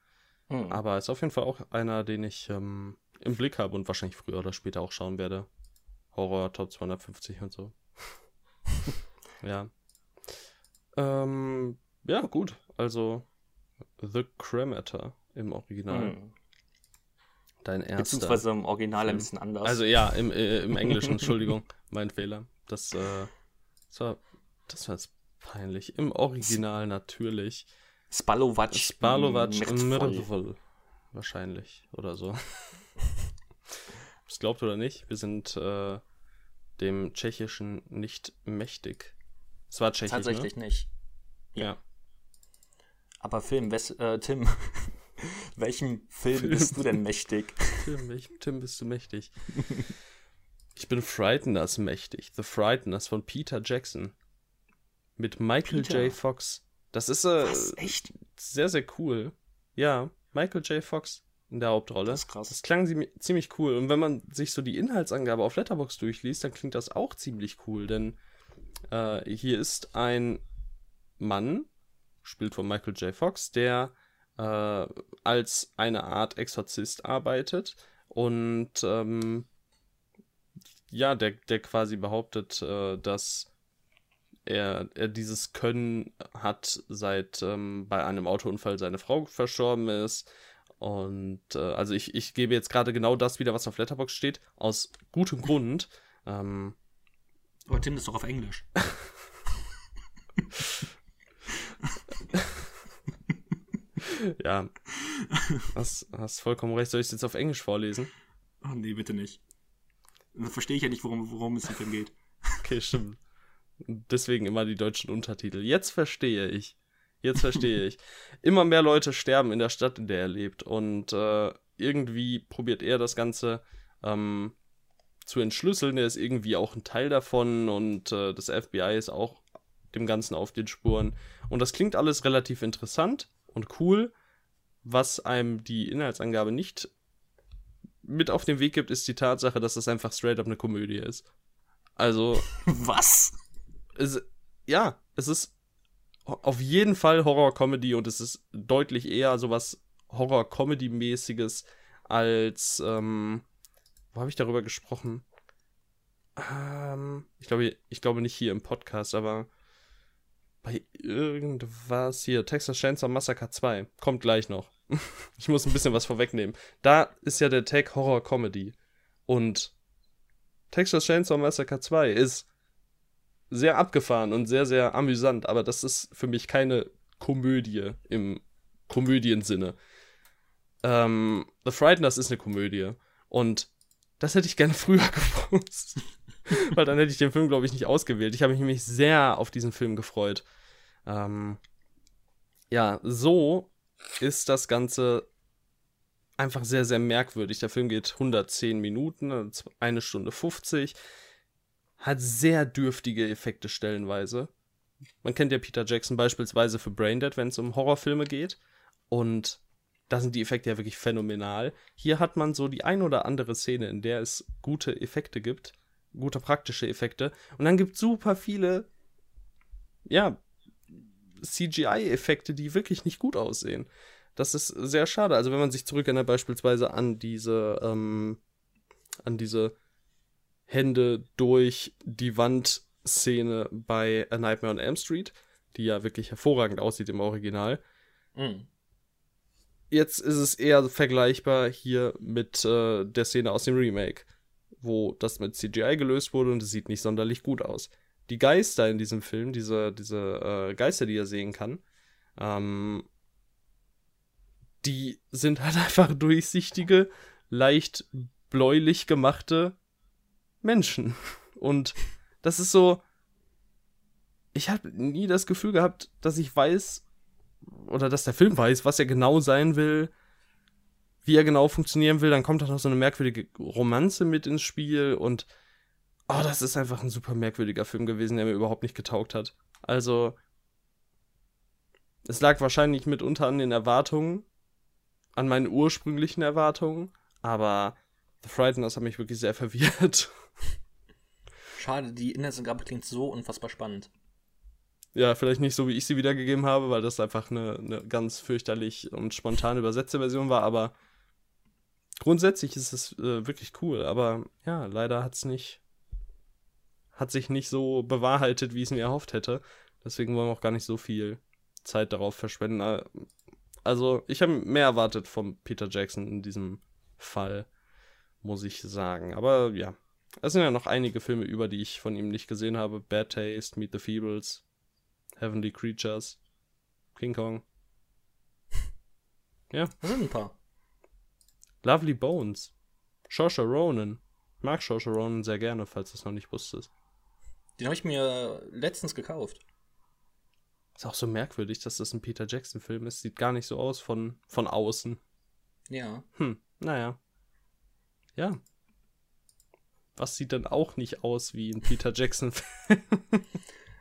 Hm. Aber ist auf jeden Fall auch einer, den ich ähm, im Blick habe und wahrscheinlich früher oder später auch schauen werde. Horror Top 250 und so. ja. Ähm, ja, gut. Also The Cremator im Original. Hm. Dein erster. Beziehungsweise im Original ein bisschen anders. Also ja, im, äh, im Englischen, Entschuldigung, mein Fehler. Das, äh, das war, das war jetzt peinlich. Im Original natürlich. Spalovac. Spalovac Mirvol. Wahrscheinlich. Oder so. Es glaubt oder nicht, wir sind äh, dem Tschechischen nicht mächtig. Es war Tschechisch. Tatsächlich ne? nicht. Ja. ja. Aber Film, Wes äh, Tim, Welchem Film, Film, bist du denn mächtig? Tim, welchem Tim bist du mächtig? Ich bin Frighteners mächtig. The Frighteners von Peter Jackson. Mit Michael Peter? J. Fox. Das ist äh, Was, echt? sehr, sehr cool. Ja, Michael J. Fox in der Hauptrolle. Das ist krass. Das klang ziemlich cool. Und wenn man sich so die Inhaltsangabe auf Letterbox durchliest, dann klingt das auch ziemlich cool. Denn äh, hier ist ein Mann, spielt von Michael J. Fox, der äh, als eine Art Exorzist arbeitet und ähm, ja, der, der quasi behauptet, äh, dass er, er dieses Können hat, seit ähm, bei einem Autounfall seine Frau verstorben ist. Und äh, also ich, ich gebe jetzt gerade genau das wieder, was auf Letterbox steht, aus gutem Grund. Ähm, Aber Tim ist doch auf Englisch. ja. Hast, hast vollkommen recht. Soll ich es jetzt auf Englisch vorlesen? Oh, nee, bitte nicht. Dann verstehe ich ja nicht, worum, worum es hier geht. Okay, stimmt. Deswegen immer die deutschen Untertitel. Jetzt verstehe ich. Jetzt verstehe ich. Immer mehr Leute sterben in der Stadt, in der er lebt. Und äh, irgendwie probiert er das Ganze ähm, zu entschlüsseln. Er ist irgendwie auch ein Teil davon und äh, das FBI ist auch dem Ganzen auf den Spuren. Und das klingt alles relativ interessant und cool. Was einem die Inhaltsangabe nicht mit auf den Weg gibt, ist die Tatsache, dass das einfach straight up eine Komödie ist. Also. Was? Es, ja, es ist auf jeden Fall Horror-Comedy und es ist deutlich eher sowas Horror-Comedy-mäßiges als. Ähm, wo habe ich darüber gesprochen? Ähm, ich glaube, ich glaube nicht hier im Podcast, aber bei irgendwas hier, Texas Chainsaw Massacre 2, kommt gleich noch. ich muss ein bisschen was vorwegnehmen. Da ist ja der Tag Horror Comedy. Und Texas Chainsaw Massacre 2 ist sehr abgefahren und sehr, sehr amüsant, aber das ist für mich keine Komödie im Komödiensinne. Ähm, The Frighteners ist eine Komödie. Und das hätte ich gerne früher gewusst. Weil dann hätte ich den Film, glaube ich, nicht ausgewählt. Ich habe mich nämlich sehr auf diesen Film gefreut. Ähm, ja, so ist das Ganze einfach sehr, sehr merkwürdig. Der Film geht 110 Minuten, eine Stunde 50. Hat sehr dürftige Effekte stellenweise. Man kennt ja Peter Jackson beispielsweise für Braindead, wenn es um Horrorfilme geht. Und da sind die Effekte ja wirklich phänomenal. Hier hat man so die ein oder andere Szene, in der es gute Effekte gibt, gute praktische Effekte. Und dann gibt es super viele, ja, CGI-Effekte, die wirklich nicht gut aussehen. Das ist sehr schade. Also wenn man sich zurückerinnert beispielsweise an diese, ähm, an diese Hände durch die Wand Szene bei A Nightmare on Elm Street, die ja wirklich hervorragend aussieht im Original. Mhm jetzt ist es eher vergleichbar hier mit äh, der Szene aus dem Remake, wo das mit CGI gelöst wurde und es sieht nicht sonderlich gut aus. Die Geister in diesem Film, diese, diese äh, Geister, die er sehen kann, ähm, die sind halt einfach durchsichtige, leicht bläulich gemachte Menschen. Und das ist so. Ich habe nie das Gefühl gehabt, dass ich weiß, oder dass der Film weiß, was er genau sein will, wie er genau funktionieren will. Dann kommt auch noch so eine merkwürdige Romanze mit ins Spiel und oh, das ist einfach ein super merkwürdiger Film gewesen, der mir überhaupt nicht getaugt hat. Also, es lag wahrscheinlich mitunter an den Erwartungen, an meinen ursprünglichen Erwartungen, aber The Frighteners hat mich wirklich sehr verwirrt. Schade, die Inhaltsangabe klingt so unfassbar spannend. Ja, vielleicht nicht so, wie ich sie wiedergegeben habe, weil das einfach eine, eine ganz fürchterlich und spontan übersetzte Version war, aber grundsätzlich ist es äh, wirklich cool. Aber ja, leider hat es nicht, hat sich nicht so bewahrheitet, wie ich es mir erhofft hätte. Deswegen wollen wir auch gar nicht so viel Zeit darauf verschwenden. Äh, also, ich habe mehr erwartet von Peter Jackson in diesem Fall, muss ich sagen. Aber ja, es sind ja noch einige Filme über, die ich von ihm nicht gesehen habe. Bad Taste, Meet the Feebles, Heavenly Creatures, King Kong. Ja. Das sind ein paar. Lovely Bones. Shosha Ronan. Mag Shosha Ronan sehr gerne, falls du es noch nicht wusstest. Den habe ich mir letztens gekauft. Ist auch so merkwürdig, dass das ein Peter Jackson-Film ist. Sieht gar nicht so aus von, von außen. Ja. Hm, naja. Ja. Was sieht denn auch nicht aus wie ein Peter Jackson-Film?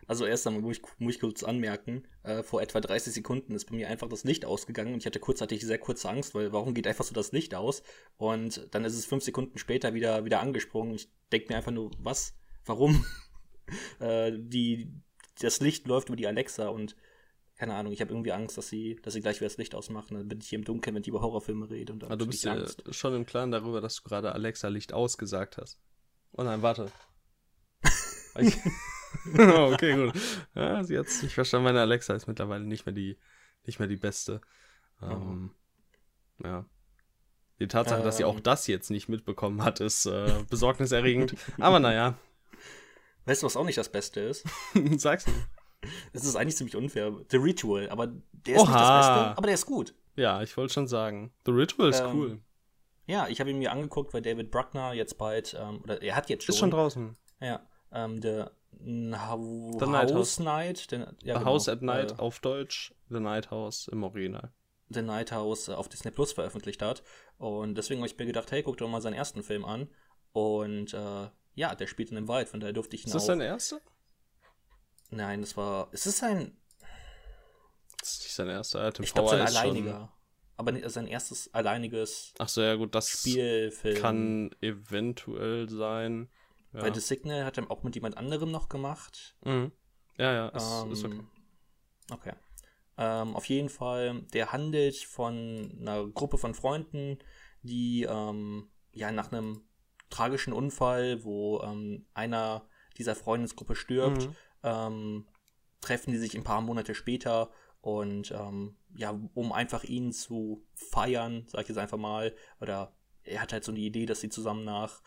Also erst einmal muss ich, muss ich kurz anmerken, äh, vor etwa 30 Sekunden ist bei mir einfach das Licht ausgegangen und ich hatte kurzzeitig sehr kurze Angst, weil warum geht einfach so das Licht aus? Und dann ist es fünf Sekunden später wieder, wieder angesprungen. Ich denke mir einfach nur, was? Warum? äh, die, das Licht läuft über die Alexa und keine Ahnung, ich habe irgendwie Angst, dass sie, dass sie gleich wieder das Licht ausmachen. Dann bin ich hier im Dunkeln, wenn ich über Horrorfilme rede. Und dann Aber du bist ja schon im Klaren darüber, dass du gerade Alexa Licht ausgesagt hast. Oh nein, warte. okay, gut. Ja, sie hat es nicht verstanden. Meine Alexa ist mittlerweile nicht mehr die, nicht mehr die beste. Ähm, oh. Ja. Die Tatsache, ähm. dass sie auch ähm. das jetzt nicht mitbekommen hat, ist äh, besorgniserregend. Aber naja. Weißt du, was auch nicht das Beste ist? Sag's mir. Das ist eigentlich ziemlich unfair. The Ritual, aber der ist Oha. nicht das Beste, aber der ist gut. Ja, ich wollte schon sagen. The Ritual ist ähm, cool. Ja, ich habe ihn mir angeguckt, weil David Bruckner jetzt bald, ähm, oder er hat jetzt schon. Ist schon draußen. Ja, ähm, der The Night House Night. Den, ja, The genau, House at Night äh, auf Deutsch, The Night House im Original. The Night House äh, auf Disney Plus veröffentlicht hat. Und deswegen habe ich mir gedacht, hey, guck doch mal seinen ersten Film an. Und äh, ja, der spielt in einem Wald, von daher durfte ich ihn Ist das sein erster? Nein, das war. Es ist sein. Das ist nicht sein erster. Er ich glaube, sein alleiniger. Schon... Aber sein erstes alleiniges. Ach so, ja, gut, das Spielfilm. kann eventuell sein. Ja. Weil The Signal hat er auch mit jemand anderem noch gemacht. Mhm. Ja, ja, ist, ähm, ist okay. Okay. Ähm, auf jeden Fall, der handelt von einer Gruppe von Freunden, die ähm, ja nach einem tragischen Unfall, wo ähm, einer dieser Freundesgruppe stirbt, mhm. Ähm, treffen die sich ein paar Monate später und ähm, ja, um einfach ihn zu feiern, sag ich jetzt einfach mal, oder er hat halt so eine Idee, dass sie zusammen nach,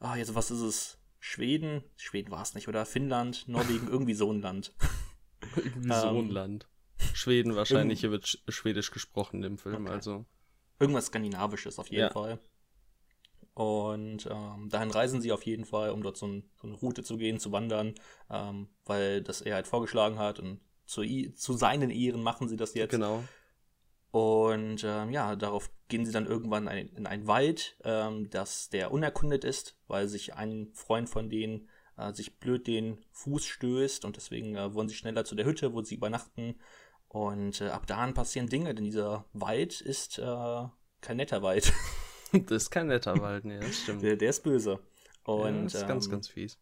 ah, jetzt was ist es, Schweden, Schweden war es nicht, oder Finnland, Norwegen, irgendwie so ein Land. irgendwie so ein ähm, Land. Schweden wahrscheinlich, hier wird Schwedisch gesprochen im Film, okay. also. Irgendwas Skandinavisches auf jeden ja. Fall. Und ähm, dahin reisen sie auf jeden Fall, um dort so, ein, so eine Route zu gehen, zu wandern, ähm, weil das er halt vorgeschlagen hat. Und zu, zu seinen Ehren machen sie das jetzt. Genau. Und ähm, ja, darauf gehen sie dann irgendwann ein, in einen Wald, ähm, das der unerkundet ist, weil sich ein Freund von denen äh, sich blöd den Fuß stößt und deswegen äh, wollen sie schneller zu der Hütte, wo sie übernachten. Und äh, ab da passieren Dinge, denn dieser Wald ist äh, kein netter Wald. Das ist kein netter Wald, nee, das stimmt. Der, der ist böse. Und, ja, das ist ganz, ähm, ganz fies.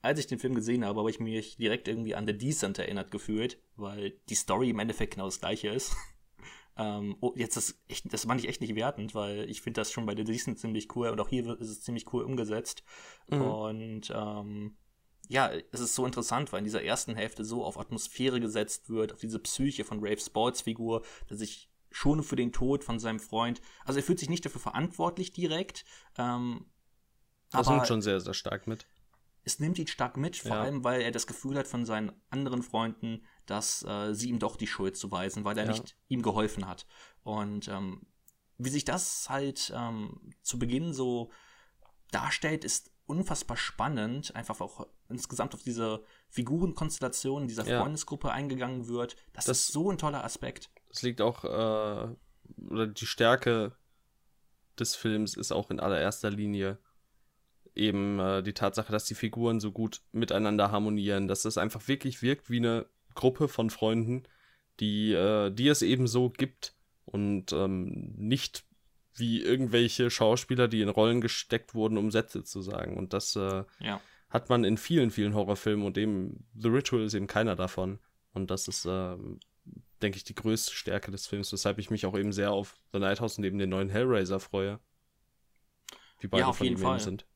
Als ich den Film gesehen habe, habe ich mich direkt irgendwie an The Descent erinnert gefühlt, weil die Story im Endeffekt genau das gleiche ist. ähm, oh, jetzt ist echt, das fand ich echt nicht wertend, weil ich finde das schon bei The Descent ziemlich cool und auch hier ist es ziemlich cool umgesetzt. Mhm. Und ähm, ja, es ist so interessant, weil in dieser ersten Hälfte so auf Atmosphäre gesetzt wird, auf diese Psyche von Rafe Sports Figur, der sich schon für den Tod von seinem Freund. Also er fühlt sich nicht dafür verantwortlich direkt. Ähm, Das nimmt schon sehr, sehr stark mit. es nimmt ihn stark mit, vor Ja. allem weil er das Gefühl hat von seinen anderen Freunden, dass äh, sie ihm doch die Schuld zuweisen, weil er Ja. nicht ihm geholfen hat. Und ähm, wie sich das halt ähm, zu Beginn so darstellt, ist unfassbar spannend, einfach auch insgesamt auf diese Figurenkonstellation dieser Ja. Freundesgruppe eingegangen wird. Das, Das- ist so ein toller Aspekt. Das liegt auch, äh, oder die Stärke des Films ist auch in allererster Linie eben äh, die Tatsache, dass die Figuren so gut miteinander harmonieren, dass es einfach wirklich wirkt wie eine Gruppe von Freunden, die, äh, die es eben so gibt und ähm, nicht wie irgendwelche Schauspieler, die in Rollen gesteckt wurden, um Sätze zu sagen. Und das äh, Ja. hat man in vielen, vielen Horrorfilmen und eben The Ritual ist eben keiner davon. Und das ist, ähm, denke ich, die größte Stärke des Films, weshalb ich mich auch eben sehr auf The Night House und eben den neuen Hellraiser freue. Die beide auf von jeden Fall. sind.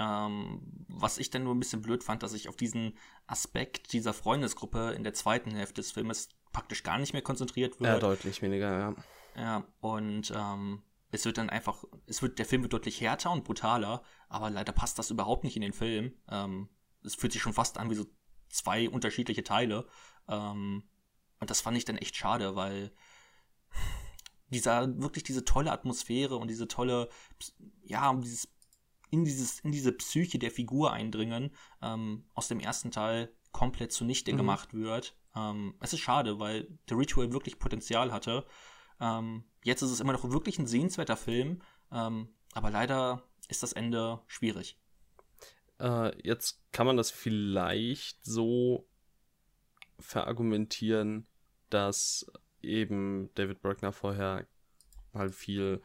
Ähm, was ich dann nur ein bisschen blöd fand, dass ich auf diesen Aspekt dieser Freundesgruppe in der zweiten Hälfte des Filmes praktisch gar nicht mehr konzentriert Ja, wird. deutlich weniger, ja. Ja, und ähm, es wird dann einfach, es wird, der Film wird deutlich härter und brutaler, aber leider passt das überhaupt nicht in den Film. Ähm, es fühlt sich schon fast an wie so zwei unterschiedliche Teile. Ähm, und das fand ich dann echt schade, weil dieser, wirklich diese tolle Atmosphäre und diese tolle, ja, dieses, in dieses, in diese Psyche der Figur eindringen, ähm, aus dem ersten Teil komplett zunichte Mhm. gemacht wird. Ähm, es ist schade, weil The Ritual wirklich Potenzial hatte. Ähm, jetzt ist es immer noch wirklich ein sehenswerter Film, ähm, aber leider ist das Ende schwierig. Äh, jetzt kann man das vielleicht so verargumentieren, dass eben David Bruckner vorher halt viel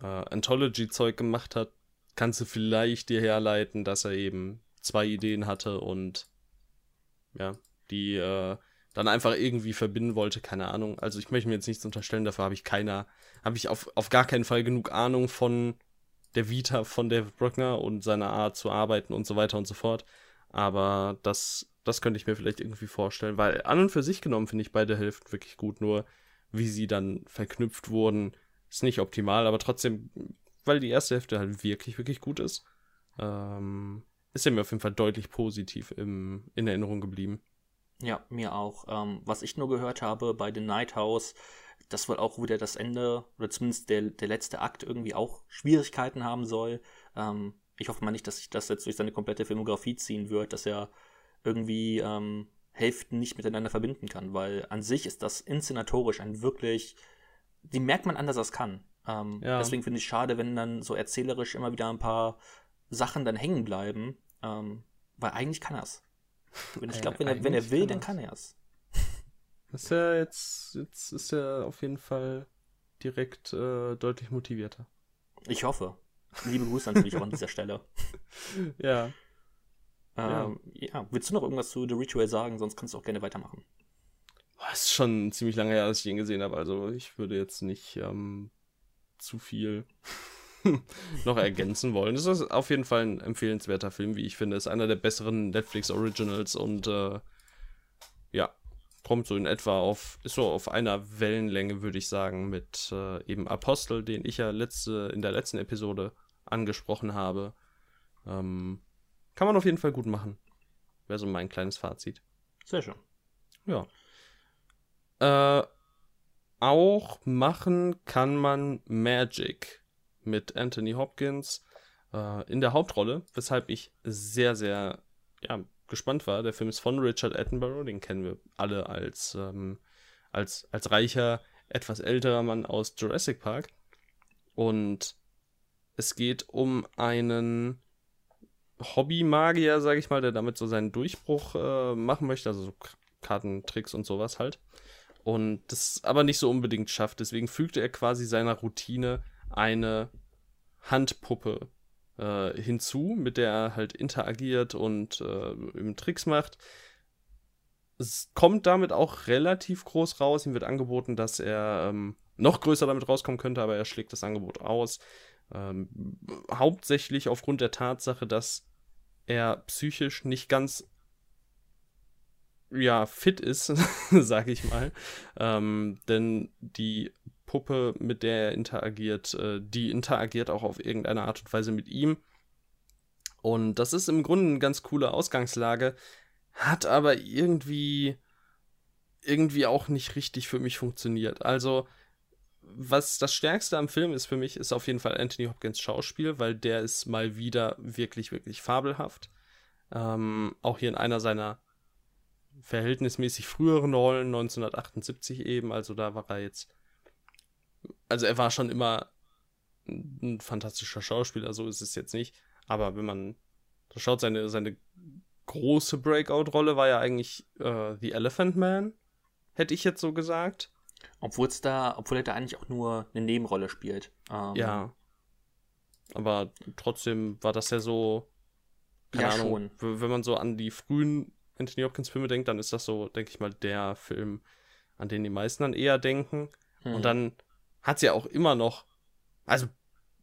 äh, Anthology-Zeug gemacht hat. Kannst du vielleicht dir herleiten, dass er eben zwei Ideen hatte und ja, die äh, dann einfach irgendwie verbinden wollte, keine Ahnung. Also ich möchte mir jetzt nichts unterstellen, dafür habe ich keiner, habe ich auf, auf gar keinen Fall genug Ahnung von der Vita von David Bruckner und seiner Art zu arbeiten und so weiter und so fort. Aber das, das könnte ich mir vielleicht irgendwie vorstellen, weil an und für sich genommen finde ich beide Hälften wirklich gut, nur wie sie dann verknüpft wurden, ist nicht optimal, aber trotzdem, weil die erste Hälfte halt wirklich, wirklich gut ist, ähm, ist er mir auf jeden Fall deutlich positiv im, in Erinnerung geblieben. Ja, mir auch. Ähm, was ich nur gehört habe bei The Night House, dass wohl auch wieder das Ende oder zumindest der, der letzte Akt irgendwie auch Schwierigkeiten haben soll. Ähm, ich hoffe mal nicht, dass sich das jetzt durch seine komplette Filmografie ziehen wird, dass er irgendwie ähm, Hälften nicht miteinander verbinden kann, weil an sich ist das inszenatorisch ein wirklich, die merkt man an, dass er es kann. Ähm, Ja. Deswegen finde ich schade, wenn dann so erzählerisch immer wieder ein paar Sachen dann hängen bleiben, ähm, weil eigentlich kann er es. Ich Äh, glaube, wenn, er, wenn er will, kann dann er's. kann er es. Das ist ja jetzt, jetzt ist er auf jeden Fall direkt äh, deutlich motivierter. Ich hoffe. Liebe Grüße natürlich auch an dieser Stelle. Ja. Ähm, ja. willst du noch irgendwas zu The Ritual sagen? Sonst kannst du auch gerne weitermachen. Es ist schon ziemlich lange her, dass ich ihn gesehen habe, also ich würde jetzt nicht ähm, zu viel noch ergänzen wollen. Es ist auf jeden Fall ein empfehlenswerter Film, wie ich finde. Ist einer der besseren Netflix Originals und äh, ja, kommt so in etwa auf, ist so auf einer Wellenlänge, würde ich sagen, mit äh, eben Apostel, den ich ja letzte, in der letzten Episode angesprochen habe. Ähm, kann man auf jeden Fall gut machen. Wäre so mein kleines Fazit. Sehr schön. Ja. Äh, auch machen kann man Magic mit Anthony Hopkins äh, in der Hauptrolle, weshalb ich sehr, sehr ja, gespannt war. Der Film ist von Richard Attenborough, den kennen wir alle als, ähm, als, als reicher, etwas älterer Mann aus Jurassic Park. Und es geht um einen Hobby-Magier, sage ich mal, der damit so seinen Durchbruch äh, machen möchte, also so Kartentricks und sowas halt. Und das aber nicht so unbedingt schafft. Deswegen fügte er quasi seiner Routine eine Handpuppe äh, hinzu, mit der er halt interagiert und äh, Tricks macht. Es kommt damit auch relativ groß raus. Ihm wird angeboten, dass er ähm, noch größer damit rauskommen könnte, aber er schlägt das Angebot aus. Ähm, hauptsächlich aufgrund der Tatsache, dass er psychisch nicht ganz ja, fit ist, sage ich mal. Ähm, denn die Puppe, mit der er interagiert, äh, die interagiert auch auf irgendeine Art und Weise mit ihm. Und das ist im Grunde eine ganz coole Ausgangslage, hat aber irgendwie irgendwie auch nicht richtig für mich funktioniert. Also was das Stärkste am Film ist für mich, ist auf jeden Fall Anthony Hopkins Schauspiel, weil der ist mal wieder wirklich, wirklich fabelhaft. Ähm, auch hier in einer seiner verhältnismäßig früheren Rollen, 1978 eben, also da war er jetzt. Also er war schon immer ein fantastischer Schauspieler, so ist es jetzt nicht. Aber wenn man da schaut, seine, seine große Breakout-Rolle war ja eigentlich äh, The Elephant Man, hätte ich jetzt so gesagt. Obwohl es da, obwohl er da eigentlich auch nur eine Nebenrolle spielt. Ähm, ja. Aber trotzdem war das ja so. Keine ja, Ahnung, schon. Wenn man so an die frühen Anthony Hopkins Filme denkt, dann ist das so, denke ich mal, der Film, an den die meisten dann eher denken. Hm. Und dann hat es ja auch immer noch, also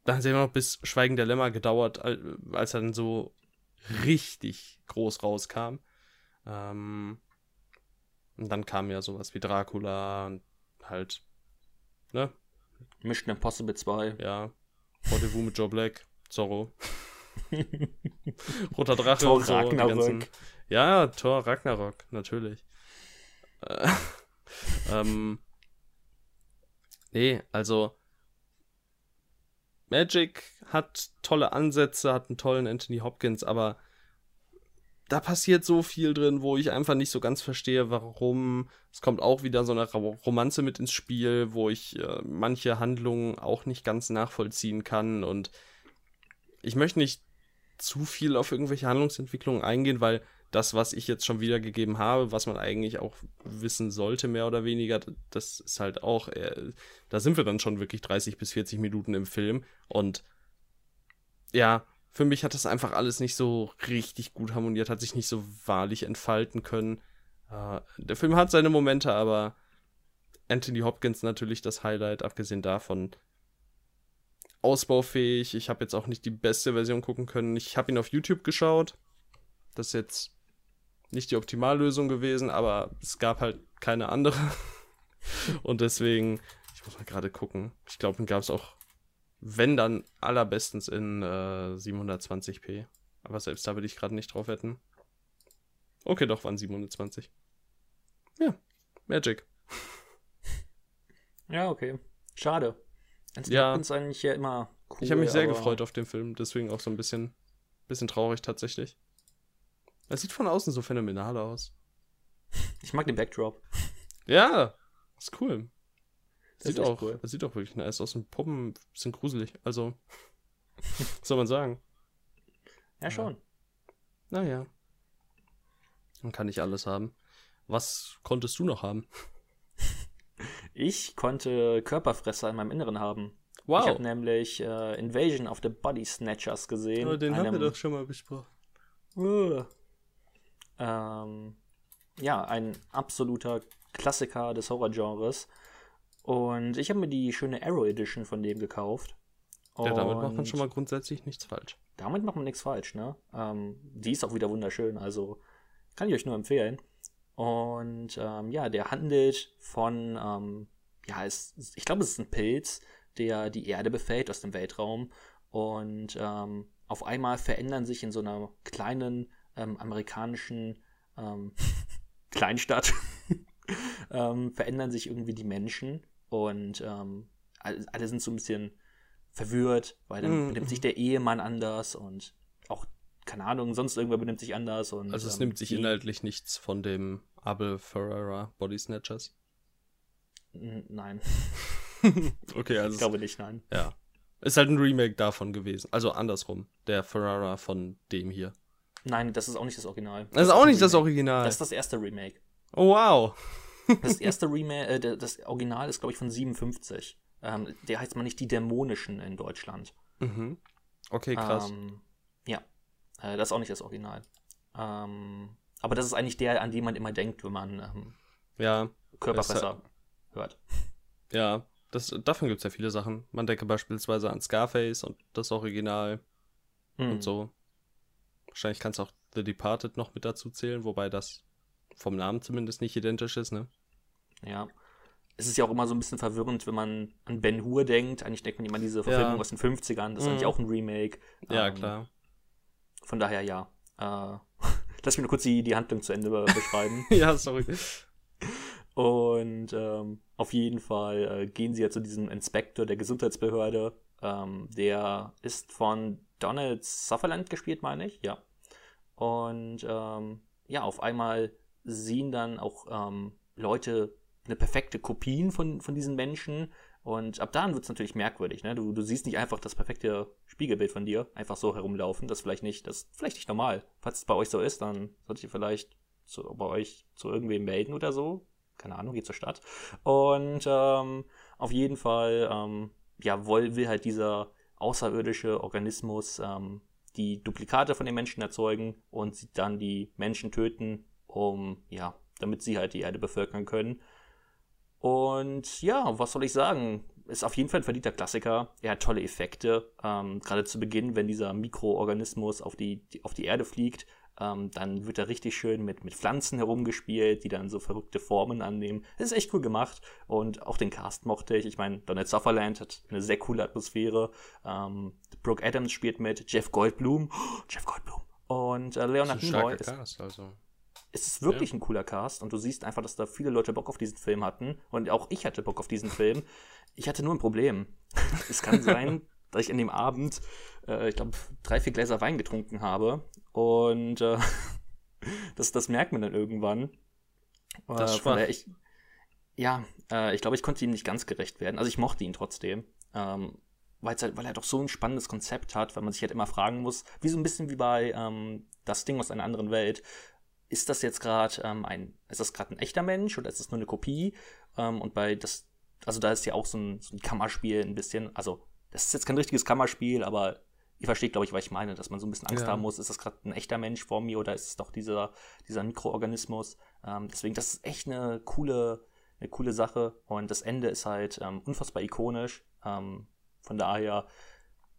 dann hat es ja immer noch bis Schweigen der Lämmer gedauert, als er dann so richtig groß rauskam. Ähm, und dann kam ja sowas wie Dracula und halt, ne? Mission Impossible 2. Ja. Rendezvous mit Joe Black, Zorro. Roter Drache Thor und so. Ragnarok. Ganzen, ja, Thor Ragnarok, natürlich. Äh, ähm, nee, also Magic hat tolle Ansätze, hat einen tollen Anthony Hopkins, aber da passiert so viel drin, wo ich einfach nicht so ganz verstehe, warum. Es kommt auch wieder so eine Romanze mit ins Spiel, wo ich äh, manche Handlungen auch nicht ganz nachvollziehen kann. Und ich möchte nicht zu viel auf irgendwelche Handlungsentwicklungen eingehen, weil das, was ich jetzt schon wiedergegeben habe, was man eigentlich auch wissen sollte, mehr oder weniger, das ist halt auch, äh, da sind wir dann schon wirklich 30 bis 40 Minuten im Film. Und ja, für mich hat das einfach alles nicht so richtig gut harmoniert, hat sich nicht so wahrlich entfalten können. Äh, der Film hat seine Momente, aber Anthony Hopkins natürlich das Highlight, abgesehen davon ausbaufähig. Ich habe jetzt auch nicht die beste Version gucken können. Ich habe ihn auf YouTube geschaut. Das ist jetzt nicht die Optimallösung gewesen, aber es gab halt keine andere. Und deswegen, ich muss mal gerade gucken. Ich glaube, den gab es auch wenn dann allerbestens in äh, 720p. Aber selbst da würde ich gerade nicht drauf wetten. Okay, doch, waren 720. Ja, Magic. Ja, okay. Schade. Anthony ja. Hopkins eigentlich ja immer cool. Ich habe mich sehr gefreut auf den Film, deswegen auch so ein bisschen, bisschen traurig tatsächlich. Er sieht von außen so phänomenal aus. Ich mag den Backdrop. Ja, ist cool. Das sieht auch, cool. Das sieht auch wirklich nice aus. Und Puppen sind gruselig. Also, was soll man sagen? Ja, schon. Naja. Man kann nicht alles haben. Was konntest du noch haben? Ich konnte Körperfresser in meinem Inneren haben. Wow. Ich habe nämlich äh, Invasion of the Body Snatchers gesehen. Oh, den einem, haben wir doch schon mal besprochen. Uh, ähm, ja, ein absoluter Klassiker des Horrorgenres. Und ich habe mir die schöne Arrow Edition von dem gekauft. Ja, damit macht man schon mal grundsätzlich nichts falsch. Damit macht man nichts falsch, ne? Ähm, die ist auch wieder wunderschön, also kann ich euch nur empfehlen. Und ähm, ja, der handelt von, ähm, ja, es, ich glaube, es ist ein Pilz, der die Erde befällt aus dem Weltraum. Und ähm, auf einmal verändern sich in so einer kleinen ähm, amerikanischen ähm, Kleinstadt, verändern sich irgendwie die Menschen und ähm, alle, sind so ein bisschen verwirrt, weil dann Mhm, benimmt sich mhm. der Ehemann anders und auch, keine Ahnung, sonst irgendwer benimmt sich anders. Und, Also es ähm, nimmt sich die- inhaltlich nichts von dem Abel Ferrara Body Snatchers. Nein, Okay, also ich glaube nicht, nein. ja. Ist halt ein Remake davon gewesen. Also andersrum. Der Ferrara von dem hier. Nein, das ist auch nicht das Original. Das ist auch nicht das Remake. Original. Das ist das erste Remake. oh wow. Das erste Remake, äh, das Original ist, glaube ich, von 57. Ähm, der heißt mal nicht die Dämonischen in Deutschland. Mhm. Okay, krass. Ähm, ja, äh, das ist auch nicht das Original. Ähm, aber das ist eigentlich der, an den man immer denkt, wenn man ähm, ja, Körperfresser hört. ja. Das, davon gibt es ja viele Sachen. Man denke beispielsweise an Scarface und das Original Hm. und so. Wahrscheinlich kannst du auch The Departed noch mit dazu zählen, wobei das vom Namen zumindest nicht identisch ist, ne? Ja. Es ist ja auch immer so ein bisschen verwirrend, wenn man an Ben Hur denkt. Eigentlich denkt man immer an diese Verfilmung Ja. aus den 50ern. Das ist Mhm. eigentlich auch ein Remake. Ja, Ähm, klar. Von daher ja. Äh, lass mich nur kurz die, die Handlung zu Ende be- beschreiben. ja, sorry. Und ähm, auf jeden Fall äh, gehen sie ja zu diesem Inspektor der Gesundheitsbehörde. Ähm, der ist von Donald Sutherland gespielt, meine ich, ja. Und ähm, ja, auf einmal sehen dann auch ähm, Leute eine perfekte Kopien von, von diesen Menschen. Und ab dann wird es natürlich merkwürdig. Ne? Du, du siehst nicht einfach das perfekte Spiegelbild von dir einfach so herumlaufen. Das ist vielleicht nicht, das ist vielleicht nicht normal. Falls es bei euch so ist, dann solltet ihr vielleicht zu, bei euch zu irgendwem melden oder so. Keine Ahnung, geht zur Stadt. Und ähm, auf jeden Fall, ähm, ja, will, will halt dieser außerirdische Organismus ähm, die Duplikate von den Menschen erzeugen und dann die Menschen töten, um, ja, damit sie halt die Erde bevölkern können. Und ja, was soll ich sagen? Ist auf jeden Fall ein verdienter Klassiker. Er hat tolle Effekte. Ähm, Gerade zu Beginn, wenn dieser Mikroorganismus auf die, auf die Erde fliegt, ähm, dann wird er richtig schön mit, mit Pflanzen herumgespielt, die dann so verrückte Formen annehmen. Das ist echt cool gemacht. Und auch den Cast mochte ich. Ich meine, Donald Sutherland hat eine sehr coole Atmosphäre. Ähm, Brooke Adams spielt mit, Jeff Goldblum. Oh, Jeff Goldblum. Und äh, Leonard Nimoy ist Cast, also. Es ist wirklich ein cooler Cast und du siehst einfach, dass da viele Leute Bock auf diesen Film hatten und auch ich hatte Bock auf diesen Film. Ich hatte nur ein Problem. Es kann sein, dass ich an dem Abend, äh, ich glaube, drei, vier Gläser Wein getrunken habe und äh, das, das merkt man dann irgendwann. Äh, Das von daher ich, ja, äh, ich glaube, ich konnte ihm nicht ganz gerecht werden. Also ich mochte ihn trotzdem. Ähm, halt, weil er doch so ein spannendes Konzept hat, weil man sich halt immer fragen muss, wie so ein bisschen wie bei ähm, Das Ding aus einer anderen Welt ist das jetzt gerade ähm, ein, ist das gerade ein echter Mensch oder ist das nur eine Kopie? Ähm, und bei das, also da ist ja auch so ein, so ein Kammerspiel ein bisschen, also das ist jetzt kein richtiges Kammerspiel, aber ihr versteht, glaube ich, was ich meine, dass man so ein bisschen Angst Ja. haben muss, ist das gerade ein echter Mensch vor mir oder ist es doch dieser, dieser Mikroorganismus? Ähm, deswegen, das ist echt eine coole, eine coole Sache und das Ende ist halt ähm, unfassbar ikonisch. Ähm, von daher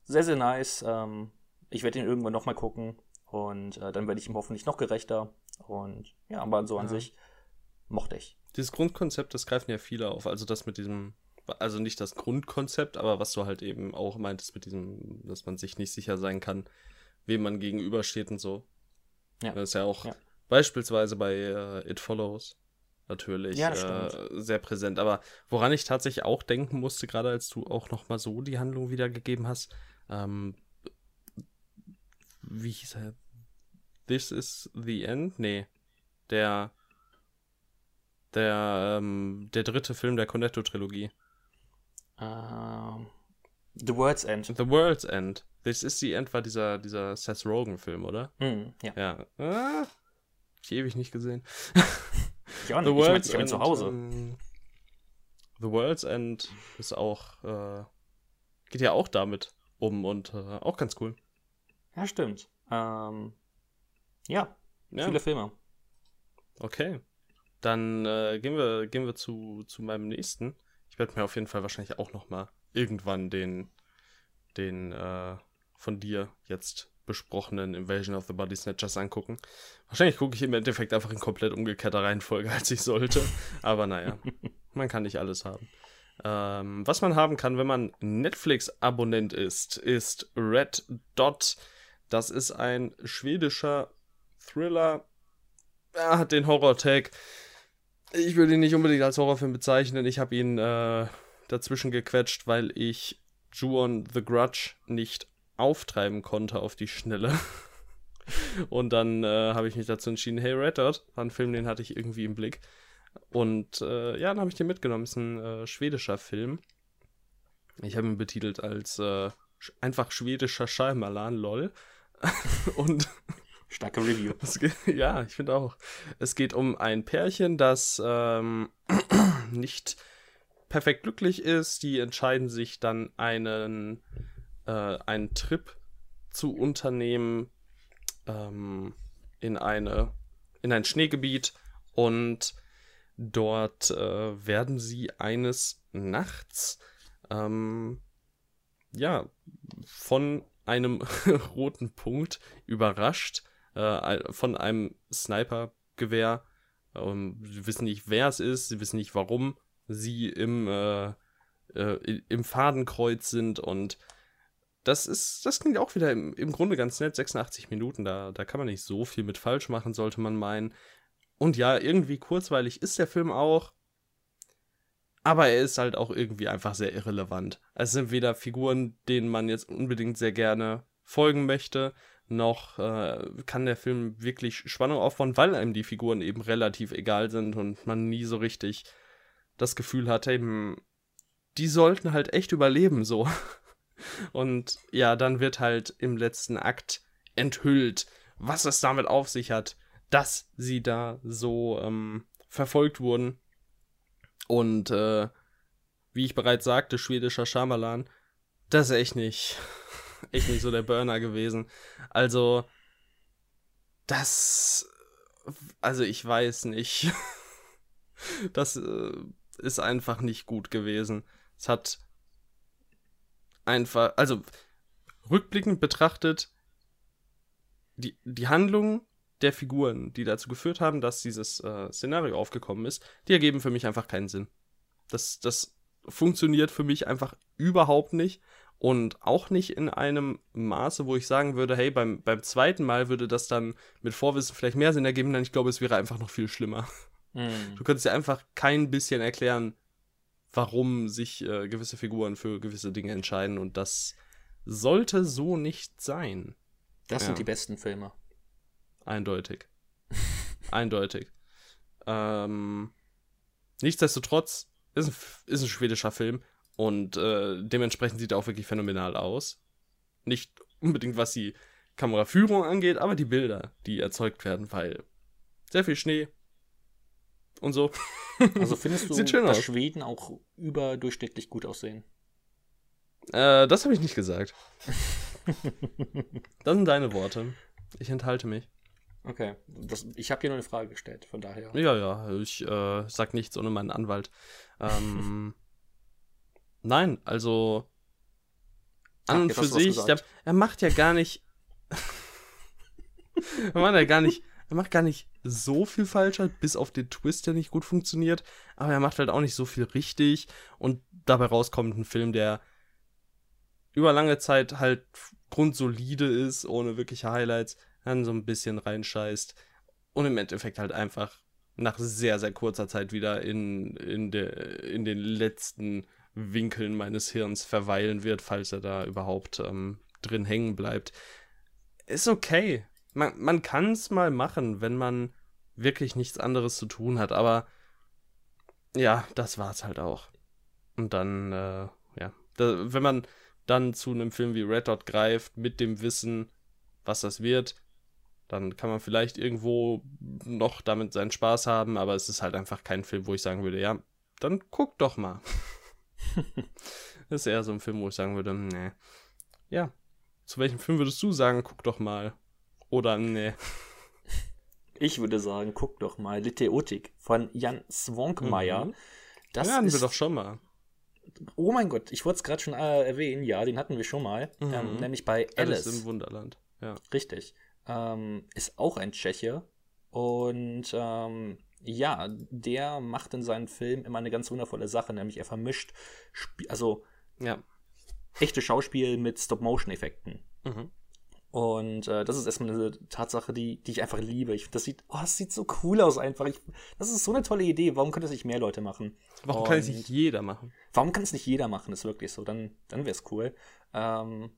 sehr, sehr nice. Ähm, ich werde ihn irgendwann nochmal gucken und äh, dann werde ich ihm hoffentlich noch gerechter. Und ja, aber so an Ja. sich mochte ich. Dieses Grundkonzept, das greifen ja viele auf. Also das mit diesem, also nicht das Grundkonzept, aber was du halt eben auch meintest mit diesem, dass man sich nicht sicher sein kann, wem man gegenübersteht und so. Ja. Das ist ja auch Ja. beispielsweise bei äh, It Follows natürlich Ja, äh, sehr präsent. Aber woran ich tatsächlich auch denken musste, gerade als du auch noch mal so die Handlung wiedergegeben hast, ähm, wie hieß er? This is the End? Nee. Der der, ähm, der dritte Film der Cornetto-Trilogie. Ähm, The World's End. The World's End. This is the End war dieser, dieser Seth Rogen-Film, oder? Hm, ja. Ja. Ah, ich ewig nicht gesehen. Ich auch The nicht. Ich, mein, World's ich End. zu Hause. ähm, The World's End ist auch, äh, geht ja auch damit um und äh, auch ganz cool. Ja, stimmt. Ähm, ja, Ja, viele Filme. okay. Dann äh, gehen wir, gehen wir zu, zu meinem nächsten. Ich werde mir auf jeden Fall wahrscheinlich auch noch mal irgendwann den, den äh, von dir jetzt besprochenen Invasion of the Body Snatchers angucken. Wahrscheinlich gucke ich im Endeffekt einfach in komplett umgekehrter Reihenfolge, als ich sollte. Aber naja, man kann nicht alles haben. Ähm, was man haben kann, wenn man Netflix-Abonnent ist, ist Red Dot. Das ist ein schwedischer Thriller. Er hat den Horror-Tag. Ich würde ihn nicht unbedingt als Horrorfilm bezeichnen. Ich habe ihn äh, dazwischen gequetscht, weil ich Juon The Grudge nicht auftreiben konnte auf die Schnelle. Und dann äh, habe ich mich dazu entschieden, hey, Red Dot, war ein Film, den hatte ich irgendwie im Blick. Und äh, ja, dann habe ich den mitgenommen. Ist ein äh, schwedischer Film. Ich habe ihn betitelt als äh, einfach schwedischer Schallmalan, lol. Und Starke Review. Geht, ja, ich finde auch. Es geht um ein Pärchen, das ähm, nicht perfekt glücklich ist. Die entscheiden sich dann einen, äh, einen Trip zu unternehmen ähm, in eine in ein Schneegebiet und dort äh, werden sie eines Nachts ähm, ja von einem roten Punkt überrascht äh, von einem Snipergewehr. Ähm, sie wissen nicht, wer es ist, sie wissen nicht, warum sie im, äh, äh, im Fadenkreuz sind und das ist, das klingt auch wieder im, im Grunde ganz nett, 86 Minuten, da, da kann man nicht so viel mit falsch machen, sollte man meinen. Und ja, irgendwie kurzweilig ist der Film auch, aber er ist halt auch irgendwie einfach sehr irrelevant. Es sind weder Figuren, denen man jetzt unbedingt sehr gerne folgen möchte, noch äh, kann der Film wirklich Spannung aufbauen, weil einem die Figuren eben relativ egal sind und man nie so richtig das Gefühl hat, hey, hm, die sollten halt echt überleben, so. Und ja, dann wird halt im letzten Akt enthüllt, was es damit auf sich hat, dass sie da so ähm, verfolgt wurden. Und äh, wie ich bereits sagte, schwedischer Schamalan, das echt nicht echt nicht so der Burner gewesen. Also, das. Also, ich weiß nicht. das äh, ist einfach nicht gut gewesen. Es hat einfach. Also, rückblickend betrachtet, die, die Handlung der Figuren, die dazu geführt haben, dass dieses äh, Szenario aufgekommen ist, die ergeben für mich einfach keinen Sinn. Das, das funktioniert für mich einfach überhaupt nicht. Und auch nicht in einem Maße, wo ich sagen würde, hey, beim, beim zweiten Mal würde das dann mit Vorwissen vielleicht mehr Sinn ergeben, denn ich glaube, es wäre einfach noch viel schlimmer. Mhm. Du könntest dir einfach kein bisschen erklären, warum sich äh, gewisse Figuren für gewisse Dinge entscheiden und das sollte so nicht sein. Das ja. sind die besten Filme. Eindeutig. Eindeutig. Ähm, nichtsdestotrotz ist ein, ist ein schwedischer Film und äh, dementsprechend sieht er auch wirklich phänomenal aus. Nicht unbedingt, was die Kameraführung angeht, aber die Bilder, die erzeugt werden, weil sehr viel Schnee und so. Also findest du, dass aus. Schweden auch überdurchschnittlich gut aussehen? Äh, das habe ich nicht gesagt. das sind deine Worte. Ich enthalte mich. Okay, das, ich habe dir nur eine Frage gestellt, von daher. Ja, ja, ich äh, sag nichts ohne meinen Anwalt. Ähm, Nein, also an und für sich, der, er macht ja gar nicht. er macht ja gar nicht. Er macht gar nicht so viel falsch, halt, bis auf den Twist, der nicht gut funktioniert. Aber er macht halt auch nicht so viel richtig. Und dabei rauskommt ein Film, der über lange Zeit halt grundsolide ist, ohne wirkliche Highlights, dann so ein bisschen reinscheißt. Und im Endeffekt halt einfach nach sehr, sehr kurzer Zeit wieder in, in, der, in den letzten Winkeln meines Hirns verweilen wird, falls er da überhaupt ähm, drin hängen bleibt. Ist okay. Man, man kann es mal machen, wenn man wirklich nichts anderes zu tun hat, aber ja, das war's halt auch. Und dann, äh, ja, da, wenn man dann zu einem Film wie Red Dot greift, mit dem Wissen, was das wird, dann kann man vielleicht irgendwo noch damit seinen Spaß haben, aber es ist halt einfach kein Film, wo ich sagen würde, ja, dann guck doch mal. das ist eher so ein Film, wo ich sagen würde, nee. Ja. Zu welchem Film würdest du sagen, guck doch mal? Oder nee. Ich würde sagen, guck doch mal Liteotik von Jan Swonkmeier. Mhm. Das ja, hatten ist, wir doch schon mal. Oh mein Gott, ich wollte es gerade schon äh, erwähnen. Ja, den hatten wir schon mal. Mhm. Ähm, nämlich bei Alice. Alice im Wunderland. Ja. Richtig. Ähm, ist auch ein Tscheche. Und ähm, ja, der macht in seinen Filmen immer eine ganz wundervolle Sache, nämlich er vermischt, Sp also ja. echte Schauspiel mit Stop-Motion-Effekten. Mhm. Und äh, das ist erstmal eine Tatsache, die, die ich einfach liebe. Ich, das, sieht, oh, das sieht so cool aus einfach. Ich, das ist so eine tolle Idee. Warum können das nicht mehr Leute machen? Warum Und kann es nicht jeder machen? Warum kann es nicht jeder machen? Ist wirklich so. Dann, dann wäre es cool. Ähm,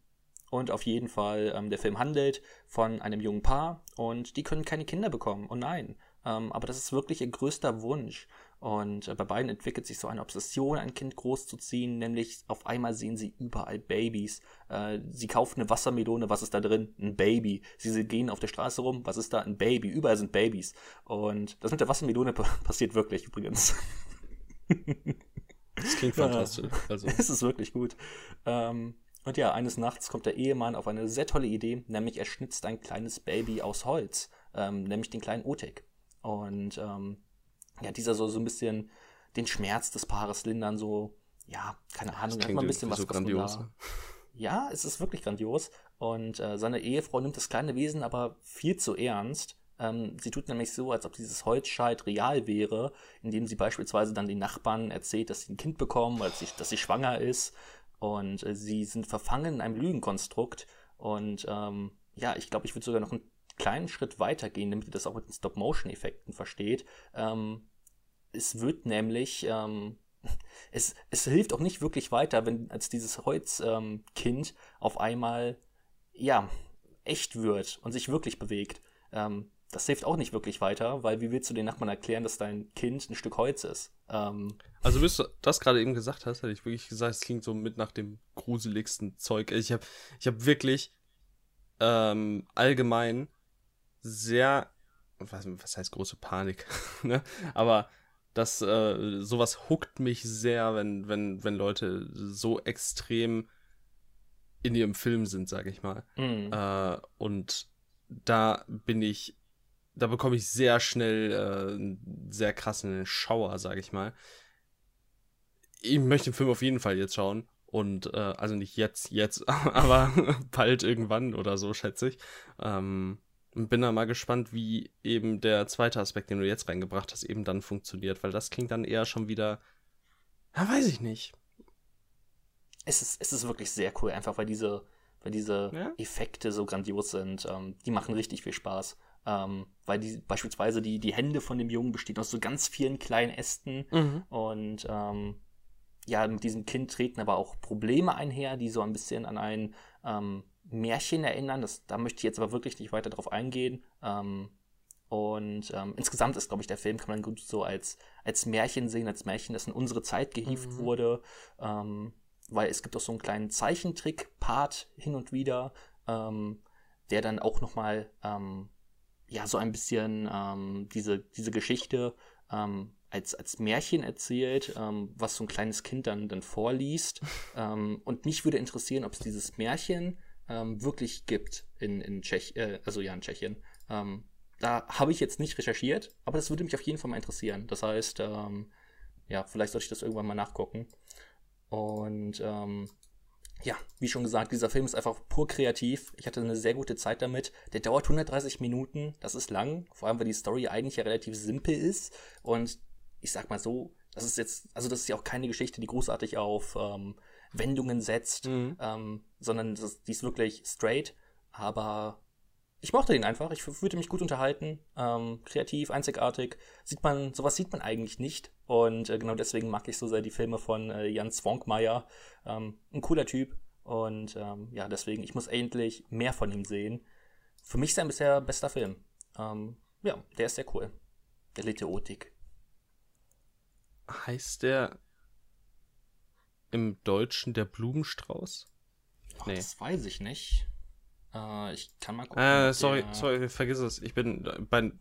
und auf jeden Fall, ähm, der Film handelt von einem jungen Paar und die können keine Kinder bekommen. Oh nein. Ähm, aber das ist wirklich ihr größter Wunsch. Und äh, bei beiden entwickelt sich so eine Obsession, ein Kind großzuziehen, nämlich auf einmal sehen sie überall Babys. Äh, sie kaufen eine Wassermelone, was ist da drin? Ein Baby. Sie gehen auf der Straße rum, was ist da? Ein Baby. Überall sind Babys. Und das mit der Wassermelone passiert wirklich übrigens. Das klingt fantastisch. Also. Es ist wirklich gut. Ähm, und ja, eines Nachts kommt der Ehemann auf eine sehr tolle Idee, nämlich er schnitzt ein kleines Baby aus Holz, ähm, nämlich den kleinen Otek. Und ähm, ja, dieser soll so ein bisschen den Schmerz des Paares lindern, so, ja, keine Ahnung, hat man ein bisschen was, so grandios. Da, ja, es ist wirklich grandios. Und äh, seine Ehefrau nimmt das kleine Wesen aber viel zu ernst. Ähm, sie tut nämlich so, als ob dieses Holzscheit real wäre, indem sie beispielsweise dann den Nachbarn erzählt, dass sie ein Kind bekommen, dass sie, dass sie schwanger ist. Und äh, sie sind verfangen in einem Lügenkonstrukt. Und ähm, ja, ich glaube, ich würde sogar noch einen kleinen Schritt weiter gehen, damit ihr das auch mit den Stop-Motion-Effekten versteht. Ähm, es wird nämlich, ähm, es, es hilft auch nicht wirklich weiter, wenn als dieses Holzkind ähm, auf einmal, ja, echt wird und sich wirklich bewegt. Ähm, das hilft auch nicht wirklich weiter, weil wie willst du den Nachbarn erklären, dass dein Kind ein Stück Holz ist? Ähm, also, bis du das gerade eben gesagt hast, hätte ich wirklich gesagt, es klingt so mit nach dem gruseligsten Zeug. Ich habe ich hab wirklich ähm, allgemein sehr, was, was heißt große Panik, ne? Aber das, äh, sowas huckt mich sehr, wenn, wenn, wenn Leute so extrem in ihrem Film sind, sag ich mal. Mhm. Äh, und da bin ich, da bekomme ich sehr schnell äh, einen sehr krassen Schauer, sag ich mal. Ich möchte den Film auf jeden Fall jetzt schauen. Und äh, also nicht jetzt, jetzt, aber bald irgendwann oder so, schätze ich. Ähm, und bin da mal gespannt, wie eben der zweite Aspekt, den du jetzt reingebracht hast, eben dann funktioniert, weil das klingt dann eher schon wieder. Ja, weiß ich nicht. Es ist, es ist wirklich sehr cool, einfach weil diese, weil diese ja? Effekte so grandios sind. Ähm, die machen richtig viel Spaß. Ähm, weil die beispielsweise die, die Hände von dem Jungen bestehen aus so ganz vielen kleinen Ästen. Mhm. Und ähm, ja, mit diesem Kind treten aber auch Probleme einher, die so ein bisschen an ein ähm, Märchen erinnern. Das, da möchte ich jetzt aber wirklich nicht weiter drauf eingehen. Ähm, und ähm, insgesamt ist, glaube ich, der Film kann man gut so als, als Märchen sehen, als Märchen, das in unsere Zeit gehievt mhm. wurde. Ähm, weil es gibt auch so einen kleinen Zeichentrick-Part hin und wieder, ähm, der dann auch nochmal ähm, ja, so ein bisschen ähm, diese, diese Geschichte ähm, als, als Märchen erzählt, ähm, was so ein kleines Kind dann, dann vorliest. ähm, und mich würde interessieren, ob es dieses Märchen ähm, wirklich gibt in, in Tschech, äh, also ja, in Tschechien. Ähm, da habe ich jetzt nicht recherchiert, aber das würde mich auf jeden Fall mal interessieren. Das heißt, ähm, ja, vielleicht sollte ich das irgendwann mal nachgucken. Und ähm, ja, wie schon gesagt, dieser Film ist einfach pur kreativ. Ich hatte eine sehr gute Zeit damit. Der dauert 130 Minuten, das ist lang, vor allem weil die Story eigentlich ja relativ simpel ist. Und ich sag mal so, das ist jetzt, also das ist ja auch keine Geschichte, die großartig auf ähm, Wendungen setzt, mhm. ähm, sondern das, die ist wirklich straight. Aber ich mochte den einfach. Ich fühlte mich gut unterhalten, ähm, kreativ, einzigartig. Sieht man, sowas sieht man eigentlich nicht. Und äh, genau deswegen mag ich so sehr die Filme von äh, Jan Zwonkmeier. Ähm, ein cooler Typ. Und ähm, ja, deswegen, ich muss endlich mehr von ihm sehen. Für mich sein bisher bester Film. Ähm, ja, der ist sehr cool. Der Literotik. Heißt der im Deutschen der Blumenstrauß? Oh, nee. Das weiß ich nicht. Äh, ich kann mal gucken. Äh, sorry, der... sorry, vergiss es. Ich bin bei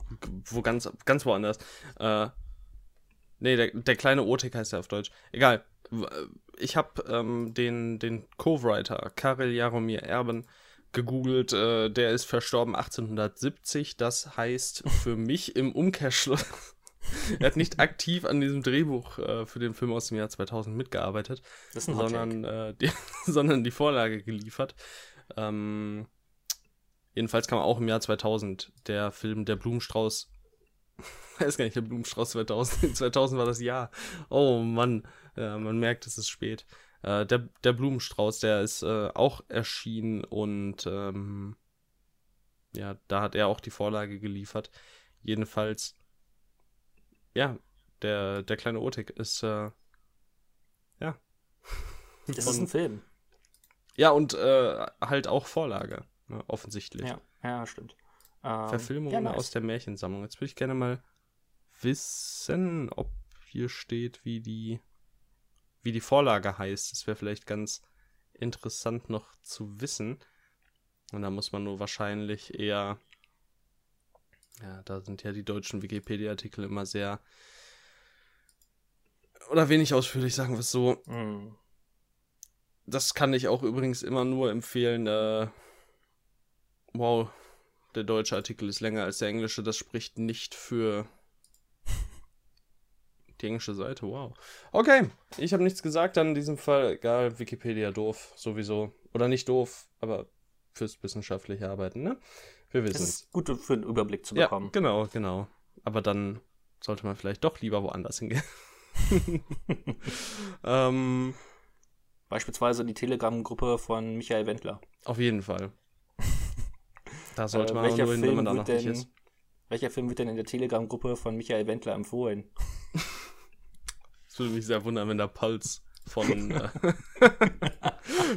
wo ganz, ganz woanders. Äh, nee, der, der kleine Otik heißt ja auf Deutsch. Egal. Ich habe ähm, den, den Co-Writer Karel Jaromir Erben gegoogelt. Äh, der ist verstorben 1870. Das heißt für mich im Umkehrschluss er hat nicht aktiv an diesem Drehbuch äh, für den Film aus dem Jahr 2000 mitgearbeitet, sondern, äh, die, sondern die Vorlage geliefert. Ähm, jedenfalls kam auch im Jahr 2000 der Film Der Blumenstrauß. weiß gar nicht, der Blumenstrauß 2000. 2000 war das Jahr. Oh Mann, ja, man merkt, es ist spät. Äh, der, der Blumenstrauß, der ist äh, auch erschienen und ähm, ja, da hat er auch die Vorlage geliefert. Jedenfalls, ja, der, der kleine Otik ist, äh, ja. Das ist ein Film. Ja, und äh, halt auch Vorlage, ne, offensichtlich. Ja, ja, stimmt. Ähm, Verfilmung ja, nice. aus der Märchensammlung. Jetzt würde ich gerne mal wissen, ob hier steht, wie die, wie die Vorlage heißt. Das wäre vielleicht ganz interessant noch zu wissen. Und da muss man nur wahrscheinlich eher. Ja, da sind ja die deutschen Wikipedia-Artikel immer sehr. Oder wenig ausführlich, sagen wir es so. Mhm. Das kann ich auch übrigens immer nur empfehlen. Äh, wow, der deutsche Artikel ist länger als der englische. Das spricht nicht für die englische Seite. Wow. Okay, ich habe nichts gesagt. Dann in diesem Fall, egal, Wikipedia doof, sowieso. Oder nicht doof, aber fürs wissenschaftliche Arbeiten, ne? Wir Das wissen es. ist gut für einen Überblick zu Ja, bekommen. genau, genau. Aber dann sollte man vielleicht doch lieber woanders hingehen. ähm, Beispielsweise die Telegram-Gruppe von Michael Wendler. auf jeden Fall. Da sollte Äh, man welcher nur hin, wenn man da wird noch nicht denn- ist. Welcher Film wird denn in der Telegram-Gruppe von Michael Wendler empfohlen? Es würde mich sehr wundern, wenn der Puls von äh,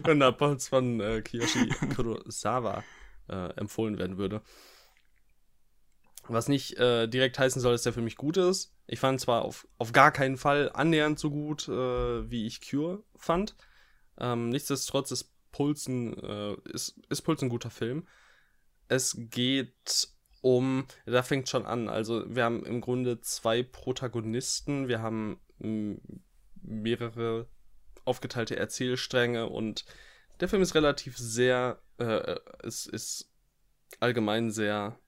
wenn der Puls von äh, Kiyoshi Kurosawa äh, empfohlen werden würde. Was nicht äh, direkt heißen soll, dass der für mich gut ist. Ich fand zwar auf, auf gar keinen Fall annähernd so gut, äh, wie ich Cure fand. Ähm, nichtsdestotrotz ist Puls ein, äh, ist, ist Puls ein guter Film. Es geht um, da fängt schon an. Also wir haben im Grunde zwei Protagonisten. Wir haben mehrere aufgeteilte Erzählstränge und der Film ist relativ sehr, äh, ist, ist allgemein sehr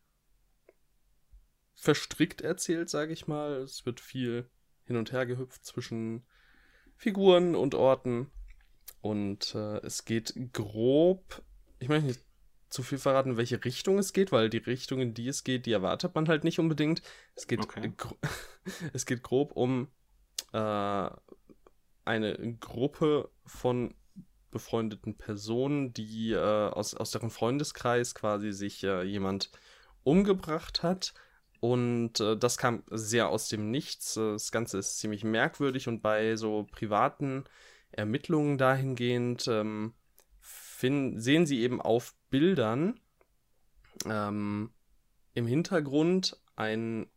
verstrickt erzählt, sage ich mal. Es wird viel hin und her gehüpft zwischen Figuren und Orten. Und äh, es geht grob, ich möchte nicht zu viel verraten, in welche Richtung es geht, weil die Richtung, in die es geht, die erwartet man halt nicht unbedingt. Es geht, Okay. es geht grob um äh, eine Gruppe von befreundeten Personen, die äh, aus, aus deren Freundeskreis quasi sich äh, jemand umgebracht hat. Und äh, das kam sehr aus dem Nichts. Äh, Das Ganze ist ziemlich merkwürdig und bei so privaten Ermittlungen dahingehend ähm, sehen sie eben auf Bildern ähm, im Hintergrund ein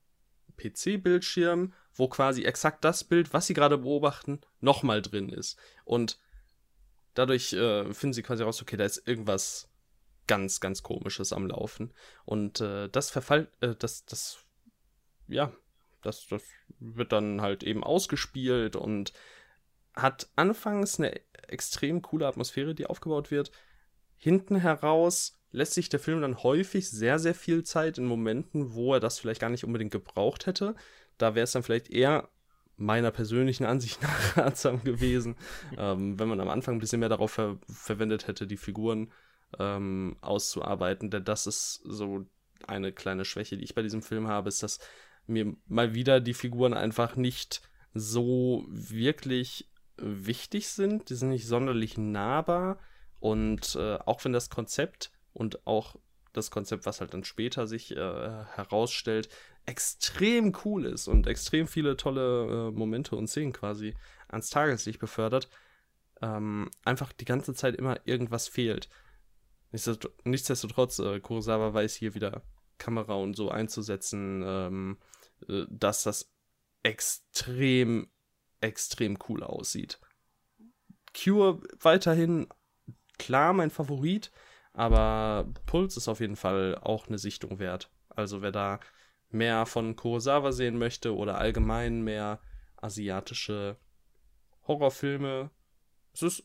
PC-Bildschirm, wo quasi exakt das Bild, was sie gerade beobachten, nochmal drin ist. Und dadurch äh, finden sie quasi raus, okay, da ist irgendwas ganz, ganz komisches am Laufen. Und äh, das verfall, äh, das, das, ja, das, das wird dann halt eben ausgespielt und hat anfangs eine extrem coole Atmosphäre, die aufgebaut wird. Hinten heraus lässt sich der Film dann häufig sehr, sehr viel Zeit in Momenten, wo er das vielleicht gar nicht unbedingt gebraucht hätte. Da wäre es dann vielleicht eher meiner persönlichen Ansicht nach ratsam gewesen, ähm, wenn man am Anfang ein bisschen mehr darauf ver verwendet hätte, die Figuren ähm, auszuarbeiten. Denn das ist so eine kleine Schwäche, die ich bei diesem Film habe, ist, dass mir mal wieder die Figuren einfach nicht so wirklich wichtig sind. Die sind nicht sonderlich nahbar. Und äh, auch wenn das Konzept und auch das Konzept, was halt dann später sich äh, herausstellt, extrem cool ist und extrem viele tolle äh, Momente und Szenen quasi ans Tageslicht befördert, ähm, einfach die ganze Zeit immer irgendwas fehlt. Nichtsdestot- Nichtsdestotrotz, äh, Kurosawa weiß hier wieder Kamera und so einzusetzen, ähm, äh, dass das extrem, extrem cool aussieht. Cure weiterhin klar mein Favorit, aber Puls ist auf jeden Fall auch eine Sichtung wert. Also wer da mehr von Kurosawa sehen möchte oder allgemein mehr asiatische Horrorfilme, es ist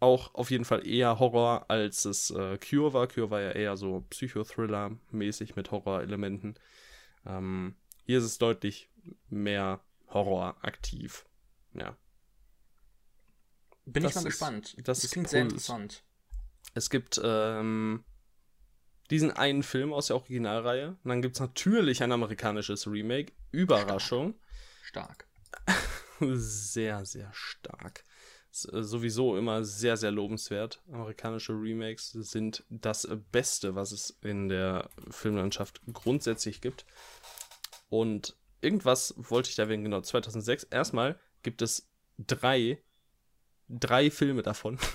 auch auf jeden Fall eher Horror, als es äh, Cure war. Cure war ja eher so Psychothriller-mäßig mit Horrorelementen. Ähm, hier ist es deutlich mehr Horror aktiv. Ja. Bin Das ich mal ist- gespannt. das Das, klingt sehr Puls. interessant. Es gibt ähm, diesen einen Film aus der Originalreihe. Und dann gibt es natürlich ein amerikanisches Remake. Überraschung. Stark. Sehr, sehr stark. Äh, sowieso immer sehr, sehr lobenswert. Amerikanische Remakes sind das Beste, was es in der Filmlandschaft grundsätzlich gibt. Und irgendwas wollte ich da erwähnen, genau, 2006. Erstmal gibt es drei, drei Filme davon.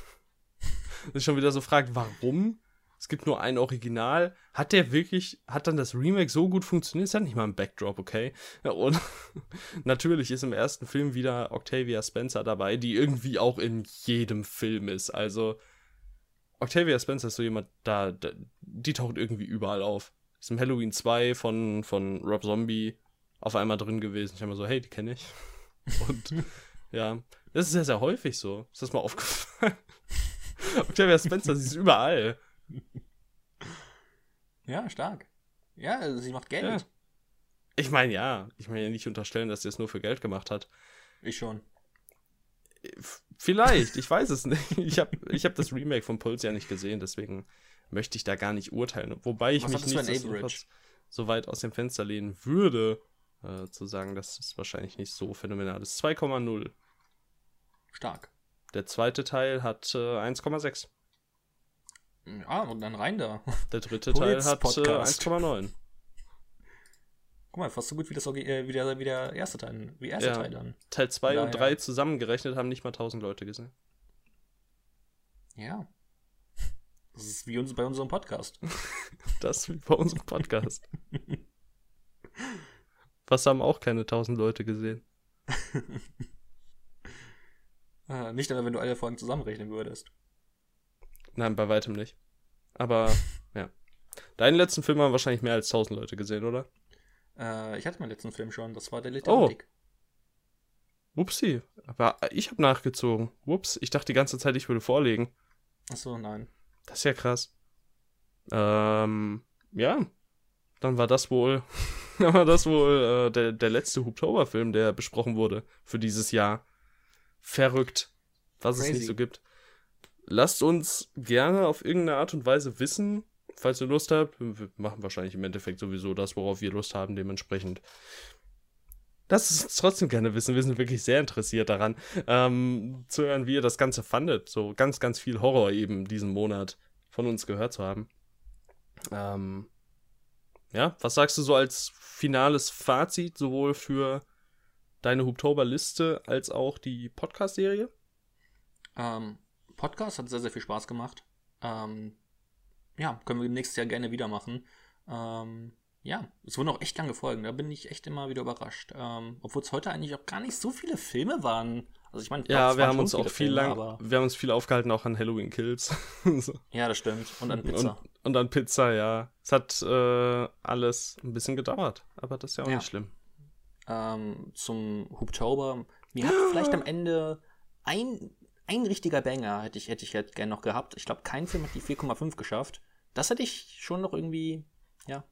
Das schon wieder so fragt, warum? Es gibt nur ein Original. Hat der wirklich, hat dann das Remake so gut funktioniert? Es hat nicht mal ein Backdrop, okay? Und natürlich ist im ersten Film wieder Octavia Spencer dabei, die irgendwie auch in jedem Film ist. Also, Octavia Spencer ist so jemand, da, da die taucht irgendwie überall auf. Ist im Halloween 2 von, von Rob Zombie auf einmal drin gewesen. Ich habe mir so, hey, die kenne ich. Und ja, das ist sehr, sehr häufig so. Ist das mal aufgefallen? Octavia Spencer, sie ist überall. Ja, stark. Ja, also sie macht Geld. Ja. Ich meine, ja. Ich meine ja nicht unterstellen, dass sie es nur für Geld gemacht hat. Ich schon. Vielleicht, ich weiß es nicht. Ich habe ich hab das Remake von Pulse ja nicht gesehen, deswegen möchte ich da gar nicht urteilen. Wobei ich Was mich nicht so weit aus dem Fenster lehnen würde, äh, zu sagen, dass es wahrscheinlich nicht so phänomenal ist. 2,0. Stark. Der zweite Teil hat äh, 1,6. Ja, und dann rein da. Der dritte Teil hat äh, 1,9. Guck mal, fast so gut wie, das, äh, wie, der, wie der erste Teil. Wie erste ja, Teil dann. Teil 2 und 3 zusammengerechnet haben nicht mal 1000 Leute gesehen. Ja. Das ist wie uns bei unserem Podcast. das ist wie bei unserem Podcast. Was haben auch keine 1000 Leute gesehen? ah, nicht aber, wenn du alle Folgen zusammenrechnen würdest. Nein, bei weitem nicht. Aber, ja. Deinen letzten Film haben wahrscheinlich mehr als 1000 Leute gesehen, oder? Äh, ich hatte meinen letzten Film schon. Das war der Literatik. Oh. Upsi. Aber ich habe nachgezogen. Ups. Ich dachte die ganze Zeit, ich würde vorlegen. Achso, nein. Das ist ja krass. Ähm, ja. Dann war das wohl, dann war das wohl äh, der, der letzte Hooptober-Film, der besprochen wurde für dieses Jahr. Verrückt. Was Crazy. es nicht so gibt. Lasst uns gerne auf irgendeine Art und Weise wissen, falls ihr Lust habt. Wir machen wahrscheinlich im Endeffekt sowieso das, worauf wir Lust haben, dementsprechend. Lasst es uns trotzdem gerne wissen. Wir sind wirklich sehr interessiert daran, ähm, zu hören, wie ihr das Ganze fandet. So ganz, ganz viel Horror eben diesen Monat von uns gehört zu haben. Ähm, ja, was sagst du so als finales Fazit, sowohl für deine Hubtober-Liste als auch die Podcast-Serie? Ähm, Podcast. Hat sehr, sehr viel Spaß gemacht. Ähm, ja, können wir nächstes Jahr gerne wieder machen. Ähm, ja, es wurden auch echt lange Folgen. Da bin ich echt immer wieder überrascht. Ähm, Obwohl es heute eigentlich auch gar nicht so viele Filme waren. Also ich meine, ja, wir haben uns auch viel Filme, lang, wir haben uns viel aufgehalten auch an Halloween Kills. so. Ja, das stimmt. Und an Pizza. Und, und an Pizza, ja. Es hat äh, alles ein bisschen gedauert, aber das ist ja auch ja. nicht schlimm. Ähm, zum Hubtober. Mir hat vielleicht am Ende ein ein richtiger Banger hätte ich, hätte ich halt gerne noch gehabt. Ich glaube, kein Film hat die 4,5 geschafft. Das hätte ich schon noch irgendwie, ja,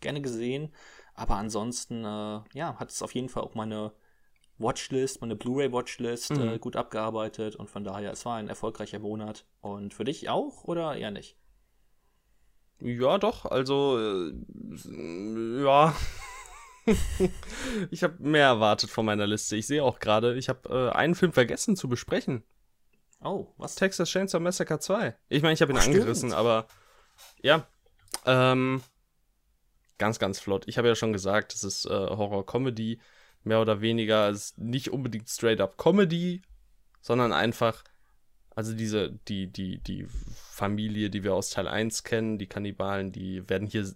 gerne gesehen. Aber ansonsten, äh, ja, hat es auf jeden Fall auch meine Watchlist, meine Blu-ray-Watchlist mhm. äh, gut abgearbeitet. Und von daher, es war ein erfolgreicher Monat. Und für dich auch oder eher nicht? Ja, doch. Also, äh, ja. ich habe mehr erwartet von meiner Liste. Ich sehe auch gerade, ich habe äh, einen Film vergessen zu besprechen. Oh, was? Texas Chainsaw Massacre 2. Ich meine, ich habe ihn oh, angerissen, stimmt. aber ja. Ähm, ganz, ganz flott. Ich habe ja schon gesagt, es ist äh, Horror-Comedy, mehr oder weniger. Es ist nicht unbedingt straight-up Comedy, sondern einfach, also diese, die, die, die Familie, die wir aus Teil 1 kennen, die Kannibalen, die werden hier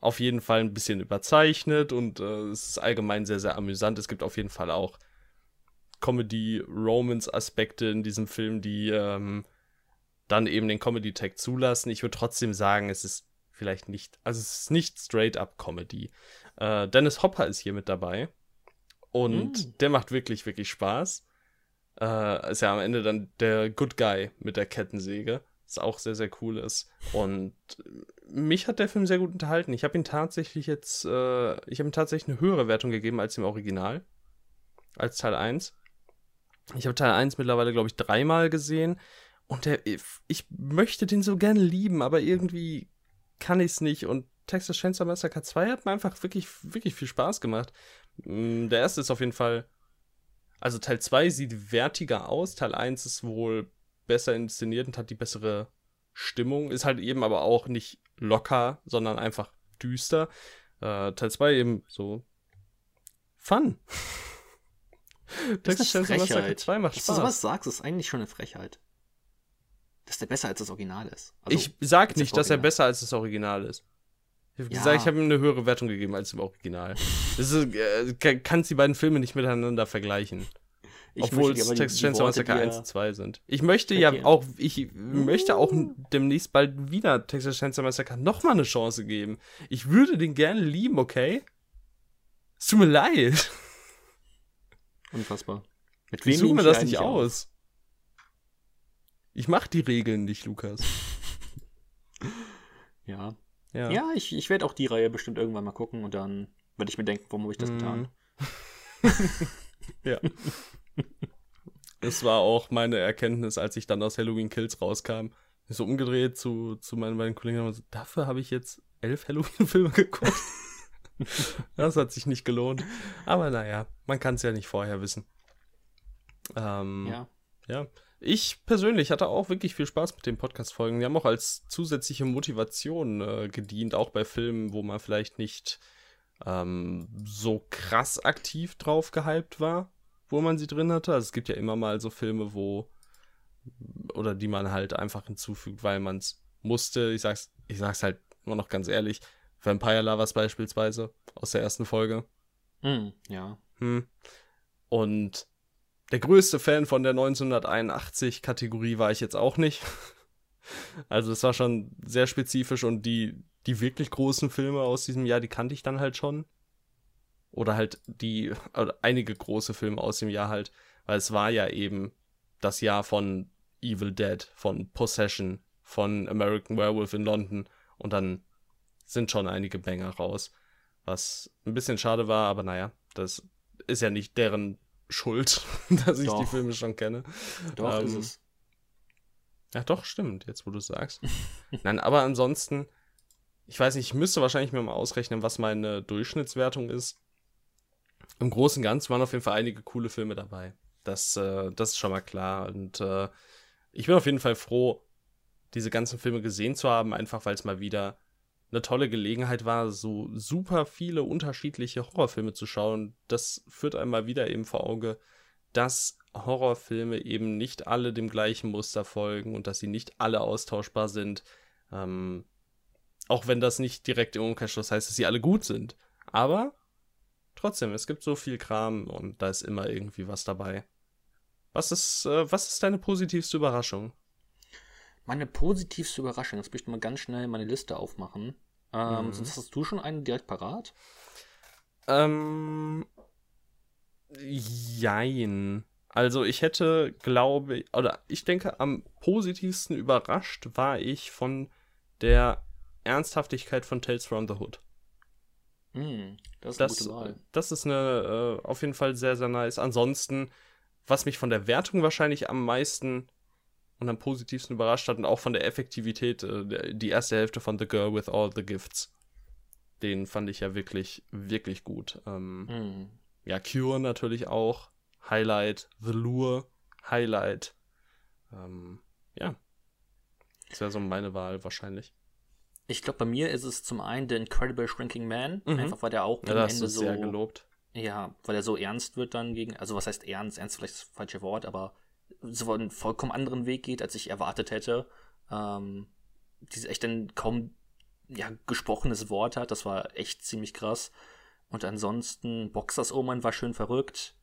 auf jeden Fall ein bisschen überzeichnet und äh, es ist allgemein sehr, sehr amüsant. Es gibt auf jeden Fall auch Comedy-Romance-Aspekte in diesem Film, die ähm, dann eben den Comedy-Tag zulassen. Ich würde trotzdem sagen, es ist vielleicht nicht, also es ist nicht straight-up Comedy. Äh, Dennis Hopper ist hier mit dabei und mm. der macht wirklich, wirklich Spaß. Äh, ist ja am Ende dann der Good Guy mit der Kettensäge, was auch sehr, sehr cool ist. Und mich hat der Film sehr gut unterhalten. Ich habe ihn tatsächlich jetzt, äh, ich habe ihm tatsächlich eine höhere Wertung gegeben als im Original, als Teil 1. Ich habe Teil 1 mittlerweile, glaube ich, dreimal gesehen. Und der, ich möchte den so gerne lieben, aber irgendwie kann ich es nicht. Und Texas Chainsaw Massacre 2 hat mir einfach wirklich, wirklich viel Spaß gemacht. Mm, der erste ist auf jeden Fall also Teil 2 sieht wertiger aus, Teil 1 ist wohl besser inszeniert und hat die bessere Stimmung, ist halt eben aber auch nicht locker, sondern einfach düster. Äh, Teil 2 eben so Fun. Texas Chainsaw Massacre 2 macht Spaß. Dass du sowas sagst, ist eigentlich schon eine Frechheit. Dass der besser als das Original ist. Also, ich sag nicht, dass er besser als das Original ist. Ich habe ja. gesagt, ich habe ihm eine höhere Wertung gegeben als im Original. Das ist, äh, kannst die beiden Filme nicht miteinander vergleichen. Ich Obwohl es Texas Chainsaw Massacre 1 und 2 sind. Ich möchte ja auch, ich möchte auch demnächst bald wieder Texas Chainsaw Massacre nochmal eine Chance geben. Ich würde den gerne lieben, okay? Es tut mir leid. Unfassbar. Mit wem suche mir das nicht aus. Ich mach die Regeln nicht, Lukas. ja. Ja, ja ich, ich werde auch die Reihe bestimmt irgendwann mal gucken und dann werde ich mir denken, warum habe ich das mm. getan. ja. Das war auch meine Erkenntnis, als ich dann aus Halloween Kills rauskam. So umgedreht zu, zu meinen beiden Kollegen und so, dafür habe ich jetzt elf Halloween-Filme geguckt. das hat sich nicht gelohnt. Aber naja, man kann es ja nicht vorher wissen. Ähm, ja. Ja. Ich persönlich hatte auch wirklich viel Spaß mit den Podcast-Folgen. Die haben auch als zusätzliche Motivation äh, gedient, auch bei Filmen, wo man vielleicht nicht ähm, so krass aktiv drauf gehypt war, wo man sie drin hatte. Also es gibt ja immer mal so Filme, wo oder die man halt einfach hinzufügt, weil man es musste. Ich sag's, ich sag's halt nur noch ganz ehrlich. Vampire Lovers beispielsweise aus der ersten Folge. Mm, ja. Hm. Und der größte Fan von der 1981-Kategorie war ich jetzt auch nicht. Also es war schon sehr spezifisch und die, die wirklich großen Filme aus diesem Jahr, die kannte ich dann halt schon. Oder halt die, oder einige große Filme aus dem Jahr halt, weil es war ja eben das Jahr von Evil Dead, von Possession, von American Werewolf in London und dann sind schon einige Banger raus. Was ein bisschen schade war, aber naja, das ist ja nicht deren schuld, dass ich doch. die Filme schon kenne. Doch, ähm, ist es. Ja, doch, stimmt, jetzt wo du sagst. Nein, aber ansonsten, ich weiß nicht, ich müsste wahrscheinlich mir mal ausrechnen, was meine Durchschnittswertung ist. Im Großen und Ganzen waren auf jeden Fall einige coole Filme dabei. Das, äh, das ist schon mal klar. Und äh, ich bin auf jeden Fall froh, diese ganzen Filme gesehen zu haben, einfach weil es mal wieder eine tolle Gelegenheit war, so super viele unterschiedliche Horrorfilme zu schauen. Das führt einmal wieder eben vor Auge, dass Horrorfilme eben nicht alle dem gleichen Muster folgen und dass sie nicht alle austauschbar sind. Ähm, auch wenn das nicht direkt im Umkehrschluss heißt, dass sie alle gut sind. Aber trotzdem, es gibt so viel Kram und da ist immer irgendwie was dabei. Was ist, äh, was ist deine positivste Überraschung? Meine positivste Überraschung, jetzt möchte ich mal ganz schnell meine Liste aufmachen. Ähm, mhm. Sonst hast du schon einen direkt parat? Ähm. Jein. Also ich hätte, glaube ich, oder ich denke, am positivsten überrascht war ich von der Ernsthaftigkeit von Tales from the Hood. Mm, das ist eine. Das ist eine, äh, auf jeden Fall sehr, sehr nice. Ansonsten, was mich von der Wertung wahrscheinlich am meisten und am positivsten überrascht hat und auch von der Effektivität, äh, die erste Hälfte von The Girl with All the Gifts. Den fand ich ja wirklich, wirklich gut. Ähm, mm. Ja, Cure natürlich auch. Highlight, The Lure, Highlight. Ähm, ja. Das wäre so meine Wahl wahrscheinlich. Ich glaube, bei mir ist es zum einen The Incredible Shrinking Man, mhm. einfach weil der auch gegen ja, Ende so. Sehr gelobt. Ja, weil er so ernst wird dann gegen, also was heißt ernst? Ernst vielleicht das falsche Wort, aber so einen vollkommen anderen Weg geht, als ich erwartet hätte. Ähm, die echt ein kaum ja, gesprochenes Wort hat, das war echt ziemlich krass. Und ansonsten, Boxers Omen war schön verrückt.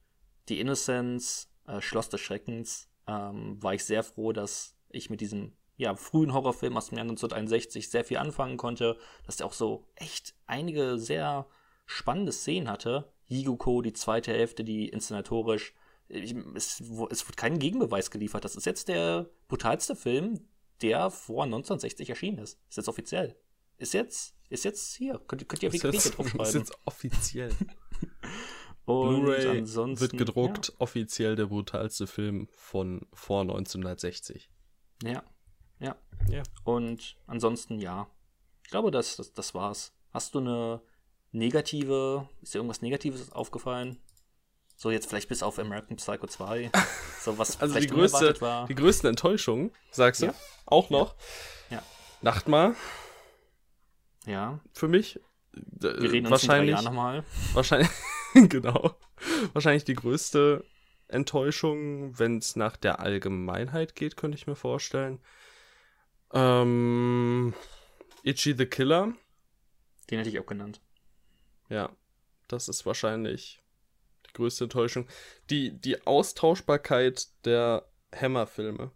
Die Innocence, äh, Schloss des Schreckens, ähm, war ich sehr froh, dass ich mit diesem ja, frühen Horrorfilm aus dem Jahr 1961 sehr viel anfangen konnte, dass der auch so echt einige sehr spannende Szenen hatte. Higuko, die zweite Hälfte, die inszenatorisch ich, es, es wird kein Gegenbeweis geliefert. Das ist jetzt der brutalste Film, der vor 1960 erschienen ist. Ist jetzt offiziell. Ist jetzt, ist jetzt hier. Könnt, könnt ihr auf Wikipedia draufschreiben. Ist jetzt offiziell. Blu-ray wird gedruckt, ja. offiziell der brutalste Film von vor 1960. Ja, ja. ja. Und ansonsten ja. Ich glaube, das, das, das war's. Hast du eine negative, ist dir irgendwas Negatives aufgefallen? So jetzt vielleicht bis auf American Psycho 2. So was Also die größte, war. die größten Enttäuschungen, sagst du? Ja. Auch noch? Ja. Nachtmar Ja, für mich. wir reden uns in drei wahrscheinlich, nochmal. wahrscheinlich, genau. Wahrscheinlich die größte Enttäuschung, wenn es nach der Allgemeinheit geht, könnte ich mir vorstellen. Ähm, Itchy the Killer. Den hätte ich auch genannt. Ja, das ist wahrscheinlich die größte Enttäuschung. Die, die Austauschbarkeit der Hammer-Filme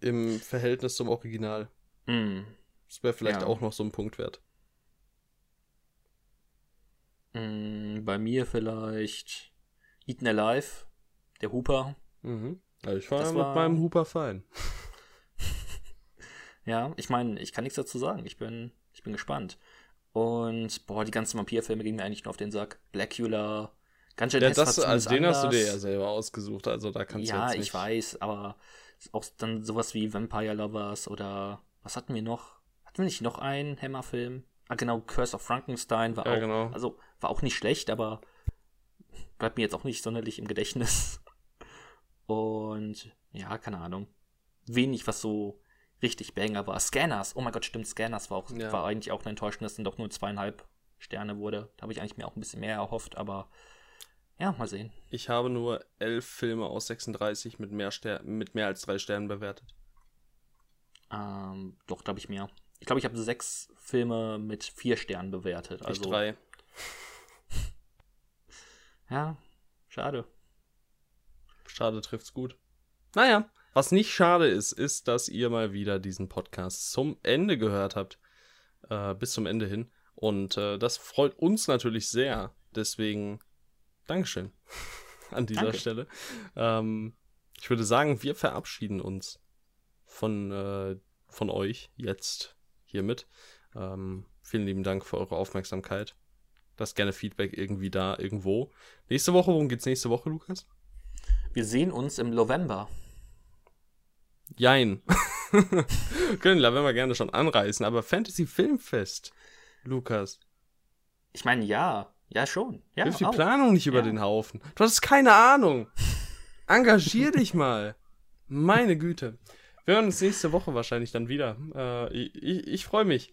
im Verhältnis zum Original. Mm. Das wäre vielleicht Ja. auch noch so ein Punkt wert. Mm, bei mir vielleicht Eaten Alive, der Hooper. Mhm. Also ich war Das mit war- meinem Hooper fein. Ja, ich meine, ich kann nichts dazu sagen. Ich bin, ich bin gespannt. Und, boah, die ganzen Vampirfilme gingen mir eigentlich nur auf den Sack. Blackula, Gungeon Ja, Hess war das, also den hast du dir ja anders. selber ausgesucht, also da kannst du Ja, jetzt nicht. ich weiß, aber auch dann sowas wie Vampire Lovers oder was hatten wir noch? Hatten wir nicht noch einen Hammerfilm? Ah, genau, Curse of Frankenstein war Ja, auch, genau. also war auch nicht schlecht, aber bleibt mir jetzt auch nicht sonderlich im Gedächtnis. Und ja, keine Ahnung. Wenig, was so richtig Banger war. Scanners, oh mein Gott, stimmt, Scanners war auch, Ja. war eigentlich auch eine Enttäuschung, dass dann doch nur zweieinhalb Sterne wurde. Da habe ich eigentlich mir auch ein bisschen mehr erhofft, aber ja, mal sehen. Ich habe nur elf Filme aus 36 mit mehr, Ster mit mehr als drei Sternen bewertet. Ähm, doch, glaube ich mehr. Ich glaube, ich habe sechs Filme mit vier Sternen bewertet. Also, ich drei. ja, schade. Schade trifft's gut. Naja, was nicht schade ist, ist, dass ihr mal wieder diesen Podcast zum Ende gehört habt. Äh, bis zum Ende hin. Und äh, das freut uns natürlich sehr. Deswegen Dankeschön an dieser Danke. Stelle. Ähm, ich würde sagen, wir verabschieden uns von, äh, von euch jetzt hiermit. Ähm, vielen lieben Dank für eure Aufmerksamkeit. Lasst gerne Feedback irgendwie da, irgendwo. Nächste Woche, worum geht's nächste Woche, Lukas? Wir sehen uns im November. Jein. Können wir gerne schon anreißen, aber Fantasy Filmfest, Lukas, Ich meine, ja. Ja, schon. Ja, wirf die auch. Planung nicht über Ja. den Haufen. Du hast keine Ahnung. Engagier dich mal. Meine Güte. Wir hören uns nächste Woche wahrscheinlich dann wieder. Äh, ich ich, ich freue mich.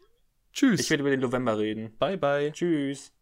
Tschüss. Ich werde über den November reden. bye, bye. Tschüss.